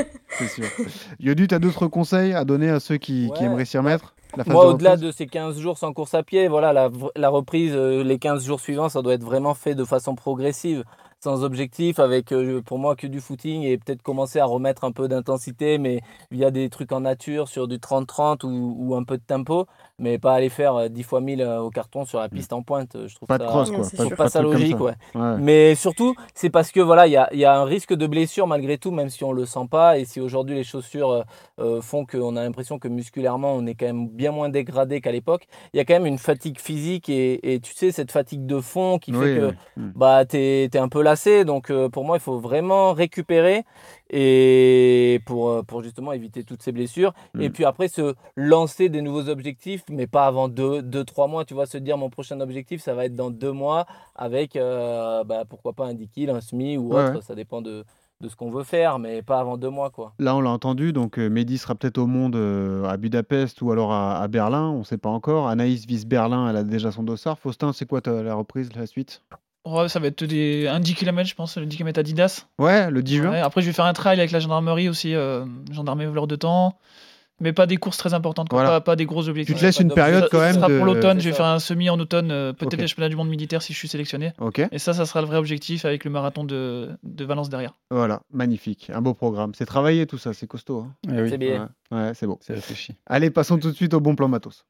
[SPEAKER 1] sûr. <laughs> Yodu, tu as d'autres conseils à donner à ceux qui, qui aimeraient s'y remettre?
[SPEAKER 2] Moi, au-delà de ces 15 jours sans course à pied, voilà, la, la reprise, les 15 jours suivants, ça doit être vraiment fait de façon progressive sans objectif, avec euh, pour moi que du footing et peut-être commencer à remettre un peu d'intensité, mais via des trucs en nature sur du 30-30 ou, un peu de tempo, mais pas aller faire 10 euh, fois 1000 euh, au carton sur la piste en pointe. Je trouve
[SPEAKER 1] pas
[SPEAKER 2] ça,
[SPEAKER 1] de cross, quoi.
[SPEAKER 2] Je trouve pas, ça logique, ouais. Mais surtout, c'est parce que voilà, il y a, y a, un risque de blessure malgré tout, même si on le sent pas. Et si aujourd'hui les chaussures font qu'on a l'impression que musculairement on est quand même bien moins dégradé qu'à l'époque, il y a quand même une fatigue physique et, et, tu sais, cette fatigue de fond qui fait que bah, tu es, es un peu donc euh, pour moi, il faut vraiment récupérer et pour, euh, pour justement éviter toutes ces blessures. Et mm. puis après, se lancer des nouveaux objectifs, mais pas avant 2-3 deux, deux, trois mois. Tu vois, se dire mon prochain objectif, ça va être dans deux mois avec euh, bah, pourquoi pas un 10 kills, un semi ou autre. Ça dépend de, de ce qu'on veut faire, mais pas avant deux mois. Quoi.
[SPEAKER 1] Là, on l'a entendu, donc Mehdi sera peut-être au monde à Budapest ou alors à, Berlin, on ne sait pas encore. Anaïs vise Berlin, elle a déjà son dossard. Faustin, c'est quoi la reprise, la suite?
[SPEAKER 10] Ouais, ça va être des... un 10 km, je pense, le 10 km Adidas.
[SPEAKER 1] Ouais, le 10 juin.
[SPEAKER 10] après, je vais faire un trail avec la gendarmerie aussi, euh, gendarmerie voleur de temps. Mais pas des courses très importantes, quoi. Pas, des gros objectifs.
[SPEAKER 1] Tu te laisses une période quand même.
[SPEAKER 10] Ça sera pour l'automne, je vais faire un semi en automne, euh, peut-être le championnat du monde militaire si je suis sélectionné.
[SPEAKER 1] Ok.
[SPEAKER 10] Et ça, ça sera le vrai objectif avec le marathon de, de Valence derrière.
[SPEAKER 1] Voilà, magnifique. Un beau programme. C'est travaillé tout ça, c'est costaud. Hein.
[SPEAKER 2] Eh c'est bien.
[SPEAKER 1] Ouais, c'est bon.
[SPEAKER 9] C'est réfléchi.
[SPEAKER 1] Allez, passons tout de suite au bon plan matos.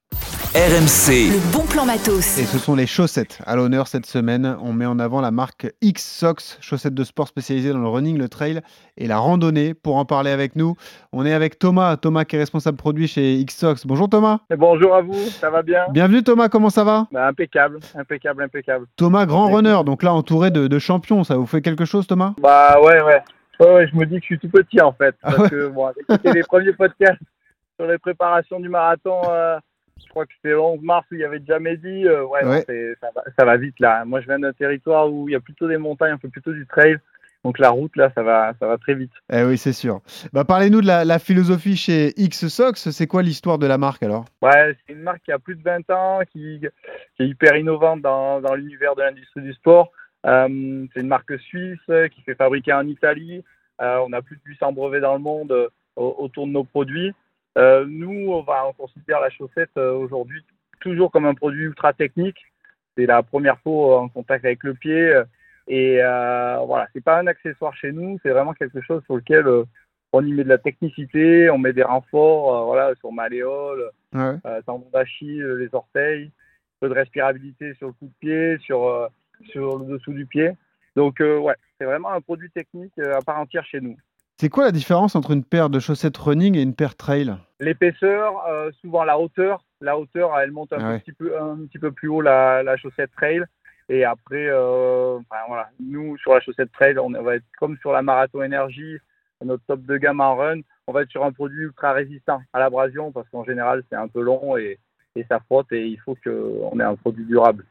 [SPEAKER 15] RMC.
[SPEAKER 16] Le bon plan matos.
[SPEAKER 1] Et ce sont les chaussettes. À l'honneur cette semaine, on met en avant la marque X-Sox, chaussettes de sport spécialisées dans le running, le trail et la randonnée. Pour en parler avec nous, on est avec Thomas. Thomas qui est responsable produit chez X-Sox. Bonjour Thomas.
[SPEAKER 17] Et bonjour à vous, ça va bien?
[SPEAKER 1] Bienvenue Thomas, comment ça va?
[SPEAKER 17] Bah, Impeccable, impeccable, impeccable.
[SPEAKER 1] Thomas, grand runner, donc là entouré de, champions, ça vous fait quelque chose Thomas?
[SPEAKER 17] Bah ouais, ouais. Ouais, je me dis que je suis tout petit en fait. Ah parce que bon, les premiers podcasts sur les préparations du marathon. Euh, je crois que c'était le 11 mars où il y avait déjà Mehdi. Euh, ouais, ça, va, vite là. Moi, je viens d'un territoire où il y a plutôt des montagnes, un peu plutôt du trail. Donc la route, là, ça va, ça va très vite.
[SPEAKER 1] Eh oui, c'est sûr. Bah, Parlez-nous de la, philosophie chez X-Sox. C'est quoi l'histoire de la marque alors?
[SPEAKER 17] Ouais, c'est une marque qui a plus de 20 ans, qui, est hyper innovante dans, dans l'univers de l'industrie du sport. Euh, c'est une marque suisse qui fait fabriquer en Italie. Euh, on a plus de 800 brevets dans le monde autour de nos produits. Euh, nous, on, va, on considère la chaussette euh, aujourd'hui toujours comme un produit ultra technique. c'est la première fois en contact avec le pied. Et euh, voilà, c'est pas un accessoire chez nous, c'est vraiment quelque chose sur lequel euh, on y met de la technicité, on met des renforts, euh, voilà, sur malléole,
[SPEAKER 1] Ouais.
[SPEAKER 17] tendon d'Achille, les orteils, un peu de respirabilité sur le coup de pied, sur, sur le dessous du pied. Donc ouais, c'est vraiment un produit technique à part entière chez nous.
[SPEAKER 1] C'est quoi la différence entre une paire de chaussettes running et une paire trail?
[SPEAKER 17] L'épaisseur, euh, souvent la hauteur, la hauteur, elle monte un,
[SPEAKER 1] Ah ouais.
[SPEAKER 17] petit, peu, un petit peu plus haut la, la chaussette trail. Et après, euh, enfin, voilà, nous sur la chaussette trail, on va être comme sur la marathon énergie, notre top de gamme en run, on va être sur un produit ultra résistant à l'abrasion parce qu'en général c'est un peu long et, et ça frotte et il faut qu'on ait un produit durable.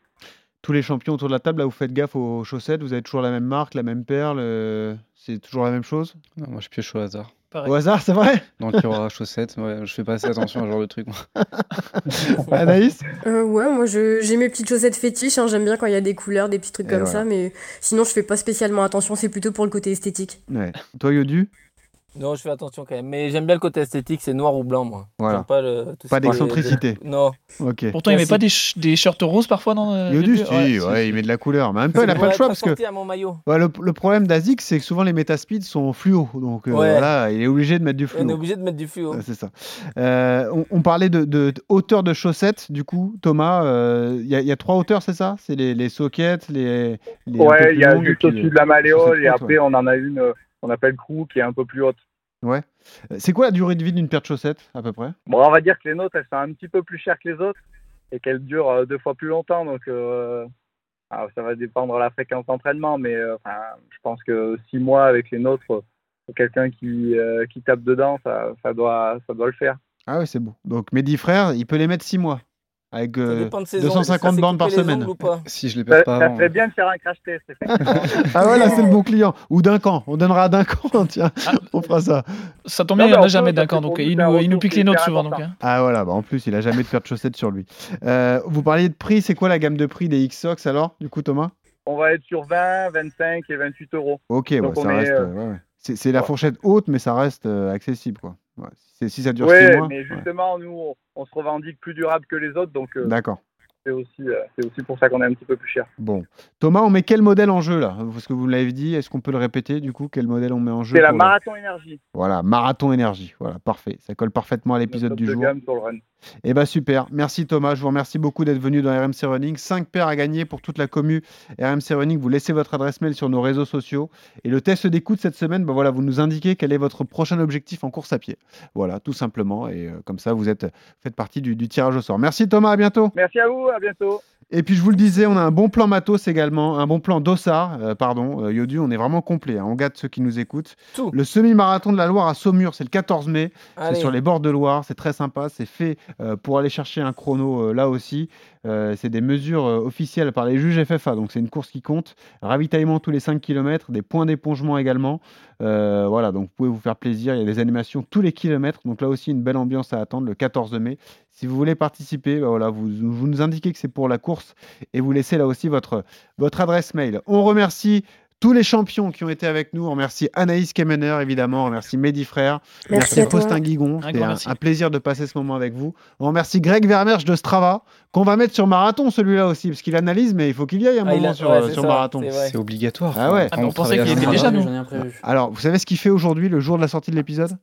[SPEAKER 1] Tous les champions autour de la table, là, vous faites gaffe aux chaussettes, vous avez toujours la même marque, la même perle, euh, c'est toujours la même chose?
[SPEAKER 9] Non, moi je pioche au hasard.
[SPEAKER 10] Pareil.
[SPEAKER 1] Au hasard, c'est vrai?
[SPEAKER 9] Dans le tiroir à chaussettes, ouais, je fais pas assez attention à ce genre de truc. moi. <laughs>
[SPEAKER 1] Anaïs?
[SPEAKER 11] Euh, ouais, moi je- j'ai mes petites chaussettes fétiches, hein, j'aime bien quand il y a des couleurs, des petits trucs
[SPEAKER 1] Et
[SPEAKER 11] comme
[SPEAKER 1] voilà.
[SPEAKER 11] ça, mais sinon je fais pas spécialement attention, c'est plutôt pour le côté esthétique.
[SPEAKER 1] Ouais. Toi, Yodu?
[SPEAKER 2] Non, je fais attention quand même. Mais j'aime bien le côté esthétique, c'est noir ou blanc, moi.
[SPEAKER 1] Voilà.
[SPEAKER 2] Pas le.
[SPEAKER 1] d'excentricité.
[SPEAKER 2] Non.
[SPEAKER 1] Ok.
[SPEAKER 10] Pourtant, il met pas des, ch- des shirts roses parfois dans. euh,
[SPEAKER 1] Yodu,
[SPEAKER 10] Yodu
[SPEAKER 1] si,
[SPEAKER 10] Ouais,
[SPEAKER 1] ouais,
[SPEAKER 10] si,
[SPEAKER 1] il met de la couleur. Mais même temps, il n'a pas le choix parce que
[SPEAKER 2] à mon maillot.
[SPEAKER 1] Ouais, le, le problème d'Asics, c'est que souvent les Metaspeed sont fluo. Donc euh,
[SPEAKER 2] Ouais.
[SPEAKER 1] voilà, il est obligé de mettre du fluo.
[SPEAKER 2] On est obligé de mettre du fluo.
[SPEAKER 1] Ouais, c'est ça. Euh, on, on parlait de, de- de hauteur de chaussettes, du coup, Thomas. euh, Il y, a- il y a trois hauteurs, c'est ça? C'est les, les sockets, les. les un peu
[SPEAKER 17] ouais, il y a juste au-dessus de la malléole et après on en a une qu'on appelle crew qui est un peu plus haute.
[SPEAKER 1] Ouais. C'est quoi la durée de vie d'une paire de chaussettes, à peu près?
[SPEAKER 17] Bon, on va dire que les nôtres, elles sont un petit peu plus chères que les autres et qu'elles durent euh, deux fois plus longtemps. Donc, euh, ah, ça va dépendre de la fréquence d'entraînement. Mais euh, enfin, je pense que six mois avec les nôtres, pour quelqu'un qui, euh, qui tape dedans, ça, ça, doit, ça doit le faire.
[SPEAKER 1] Ah ouais, c'est beau. Donc Mehdi Frère, il peut les mettre six mois. Avec euh,
[SPEAKER 2] dépend de ses ongles.
[SPEAKER 1] 250
[SPEAKER 2] Ça s'est
[SPEAKER 1] bornes par semaine.
[SPEAKER 9] Si je les
[SPEAKER 17] Ça,
[SPEAKER 9] perds pas
[SPEAKER 17] ça
[SPEAKER 9] avant.
[SPEAKER 17] serait bien de faire un crash test.
[SPEAKER 1] Ah voilà, c'est le bon client. Ou d'un camp. On donnera d'un camp, <laughs> tiens. On fera ça.
[SPEAKER 10] Ça tombe bien, il y en a jamais d'un camp, donc il
[SPEAKER 17] nous,
[SPEAKER 10] il pique les nôtres souvent. Donc, hein.
[SPEAKER 1] Ah voilà, bah en plus, il a jamais de paire de chaussettes sur lui. Euh, vous parliez de prix, c'est quoi la gamme de prix des X-Sox alors, du coup, Thomas?
[SPEAKER 17] On va être sur 20, 25 et 28 euros.
[SPEAKER 1] Ok,
[SPEAKER 17] Donc
[SPEAKER 1] ouais, ça
[SPEAKER 17] est,
[SPEAKER 1] reste.
[SPEAKER 17] euh,
[SPEAKER 1] euh, ouais, ouais. C'est c'est la fourchette haute, mais ça reste euh, accessible, quoi. Ouais. Si, ça dure
[SPEAKER 17] Ouais,
[SPEAKER 1] six mois.
[SPEAKER 17] mais
[SPEAKER 1] ouais.
[SPEAKER 17] justement, nous, on, on se revendique plus durable que les autres. Donc, euh,
[SPEAKER 1] D'accord.
[SPEAKER 17] c'est aussi, euh, c'est aussi pour ça qu'on est un petit peu plus cher.
[SPEAKER 1] Bon. Thomas, on met quel modèle en jeu là? Parce que vous l'avez dit, est-ce qu'on peut le répéter du coup Quel modèle on met en jeu
[SPEAKER 17] C'est la
[SPEAKER 1] le-
[SPEAKER 17] Marathon Énergie.
[SPEAKER 1] Voilà, Marathon Énergie. Voilà, parfait. Ça colle parfaitement à l'épisode du jour.
[SPEAKER 17] gamme sur le run.
[SPEAKER 1] Eh ben super, merci Thomas, je vous remercie beaucoup d'être venu dans RMC Running. 5 paires à gagner pour toute la commu RMC Running. Vous laissez votre adresse mail sur nos réseaux sociaux. Et le test d'écoute cette semaine, ben voilà, vous nous indiquez quel est votre prochain objectif en course à pied. Voilà, tout simplement. Et euh, comme ça, vous êtes faites partie du, du tirage au sort. Merci Thomas, à bientôt.
[SPEAKER 17] Merci à vous, à bientôt.
[SPEAKER 1] Et puis je vous le disais, on a un bon plan matos également, un bon plan dossard, euh, pardon, euh, Yodu, on est vraiment complet, hein, on gâte ceux qui nous écoutent.
[SPEAKER 2] Tout.
[SPEAKER 1] Le semi-marathon de la Loire à Saumur, c'est le 14 mai, c'est sur les bords de Loire, c'est très sympa, c'est fait euh, pour aller chercher un chrono euh, là aussi. Euh, c'est des mesures euh, officielles par les juges FFA, donc c'est une course qui compte. Ravitaillement tous les 5 km, des points d'épongement également. Euh, voilà, donc vous pouvez vous faire plaisir, il y a des animations tous les kilomètres, donc là aussi une belle ambiance à attendre le 14 mai. Si vous voulez participer, bah voilà, vous, vous nous indiquez que c'est pour la course et vous laissez là aussi votre, votre adresse mail. On remercie tous les champions qui ont été avec nous. On remercie Anaïs Kemener, évidemment. On remercie Mehdi Frère.
[SPEAKER 11] Merci toi.
[SPEAKER 1] Faustin Guigon.
[SPEAKER 10] Un
[SPEAKER 1] C'était un,
[SPEAKER 10] merci.
[SPEAKER 1] un plaisir de passer ce moment avec vous. On remercie Greg Vermersch de Strava, qu'on va mettre sur Marathon, celui-là aussi, parce qu'il analyse, mais il faut qu'il y aille un
[SPEAKER 2] Ah,
[SPEAKER 1] moment
[SPEAKER 2] a-
[SPEAKER 1] sur,
[SPEAKER 2] ouais, c'est
[SPEAKER 1] sur
[SPEAKER 2] ça,
[SPEAKER 1] Marathon.
[SPEAKER 2] c'est
[SPEAKER 9] obligatoire.
[SPEAKER 1] Ah ouais.
[SPEAKER 10] Ah, on pensait qu'il était déjà nous.
[SPEAKER 1] Alors, vous savez ce qu'il fait aujourd'hui, le jour de la sortie de l'épisode?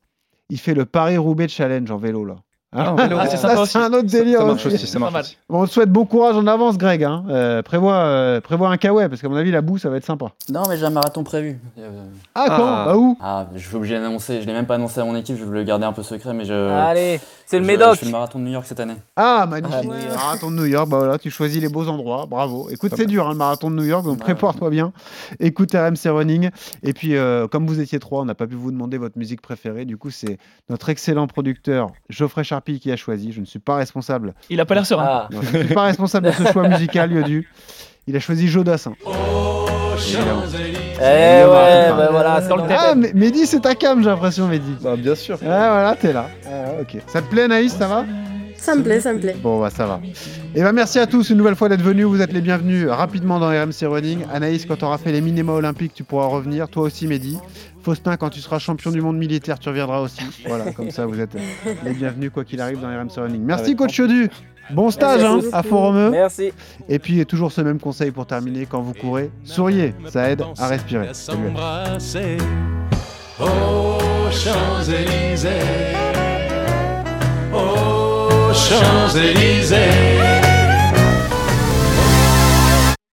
[SPEAKER 1] Il fait le Paris-Roubaix Challenge en vélo, là.
[SPEAKER 9] Ah.
[SPEAKER 10] Ah, c'est
[SPEAKER 1] un autre délire.
[SPEAKER 9] Ça marche
[SPEAKER 1] aussi.
[SPEAKER 9] ça marche
[SPEAKER 10] mal.
[SPEAKER 9] aussi.
[SPEAKER 1] Bon, on te souhaite bon courage en avance, Greg. Hein. Euh, prévois, euh, prévois un kawaii, parce qu'à mon avis, la boue, ça va être sympa.
[SPEAKER 12] Non, mais j'ai un marathon prévu. Euh,
[SPEAKER 1] Ah, quand?
[SPEAKER 9] Ah.
[SPEAKER 1] Bah où?
[SPEAKER 12] Ah, je suis obligé d'annoncer. Je l'ai même pas annoncé à mon équipe. Je veux le garder un peu secret, mais je.
[SPEAKER 2] Allez, c'est le
[SPEAKER 12] je-
[SPEAKER 2] Médoc.
[SPEAKER 12] Je fais le marathon de New York cette année.
[SPEAKER 1] Ah, magnifique.
[SPEAKER 2] Ah, New York.
[SPEAKER 1] Marathon de New York, bah voilà, tu choisis les beaux endroits, bravo. Écoute, c'est dur, hein, le marathon de New York, donc
[SPEAKER 12] Ouais.
[SPEAKER 1] prépare-toi bien. Écoute RMC Running. Et puis, euh, comme vous étiez trois, on n'a pas pu vous demander votre musique préférée. Du coup, c'est notre excellent producteur Geoffrey Qui a choisi. Je ne suis pas responsable.
[SPEAKER 10] Il a pas l'air serein.
[SPEAKER 2] Ah,
[SPEAKER 1] Non, je ne suis pas responsable de ce choix musical, Yodu. Il a choisi Joe Dassin. Évidemment.
[SPEAKER 2] eh ouais, bah voilà, c'est dans le
[SPEAKER 1] Ah,
[SPEAKER 2] thème.
[SPEAKER 1] mais Mehdi, c'est ta cam, j'ai l'impression, Mehdi.
[SPEAKER 9] Bah, bien sûr.
[SPEAKER 1] Ah, voilà, t'es là. Ah, ok. Ça te plaît, Naïs, ça va
[SPEAKER 11] Ça me plaît, ça me plaît.
[SPEAKER 1] Bon, bah ça va. Et bah merci à tous une nouvelle fois d'être venus. Vous êtes les bienvenus rapidement dans RMC Running. Anaïs, quand tu auras fait les minima olympiques, tu pourras revenir. Toi aussi, Mehdi. Faustin, quand tu seras champion du monde militaire, tu reviendras aussi. <laughs> Voilà, comme ça, vous êtes les bienvenus quoi qu'il arrive dans RMC Running. Merci, coach Chodu. Bon stage hein, à Font-Romeu.
[SPEAKER 2] Merci.
[SPEAKER 1] Et puis toujours ce même conseil pour terminer quand vous courez, souriez, ça aide à respirer. Salut.
[SPEAKER 18] Oh Champs-Élysées, oh Champs-Élysées.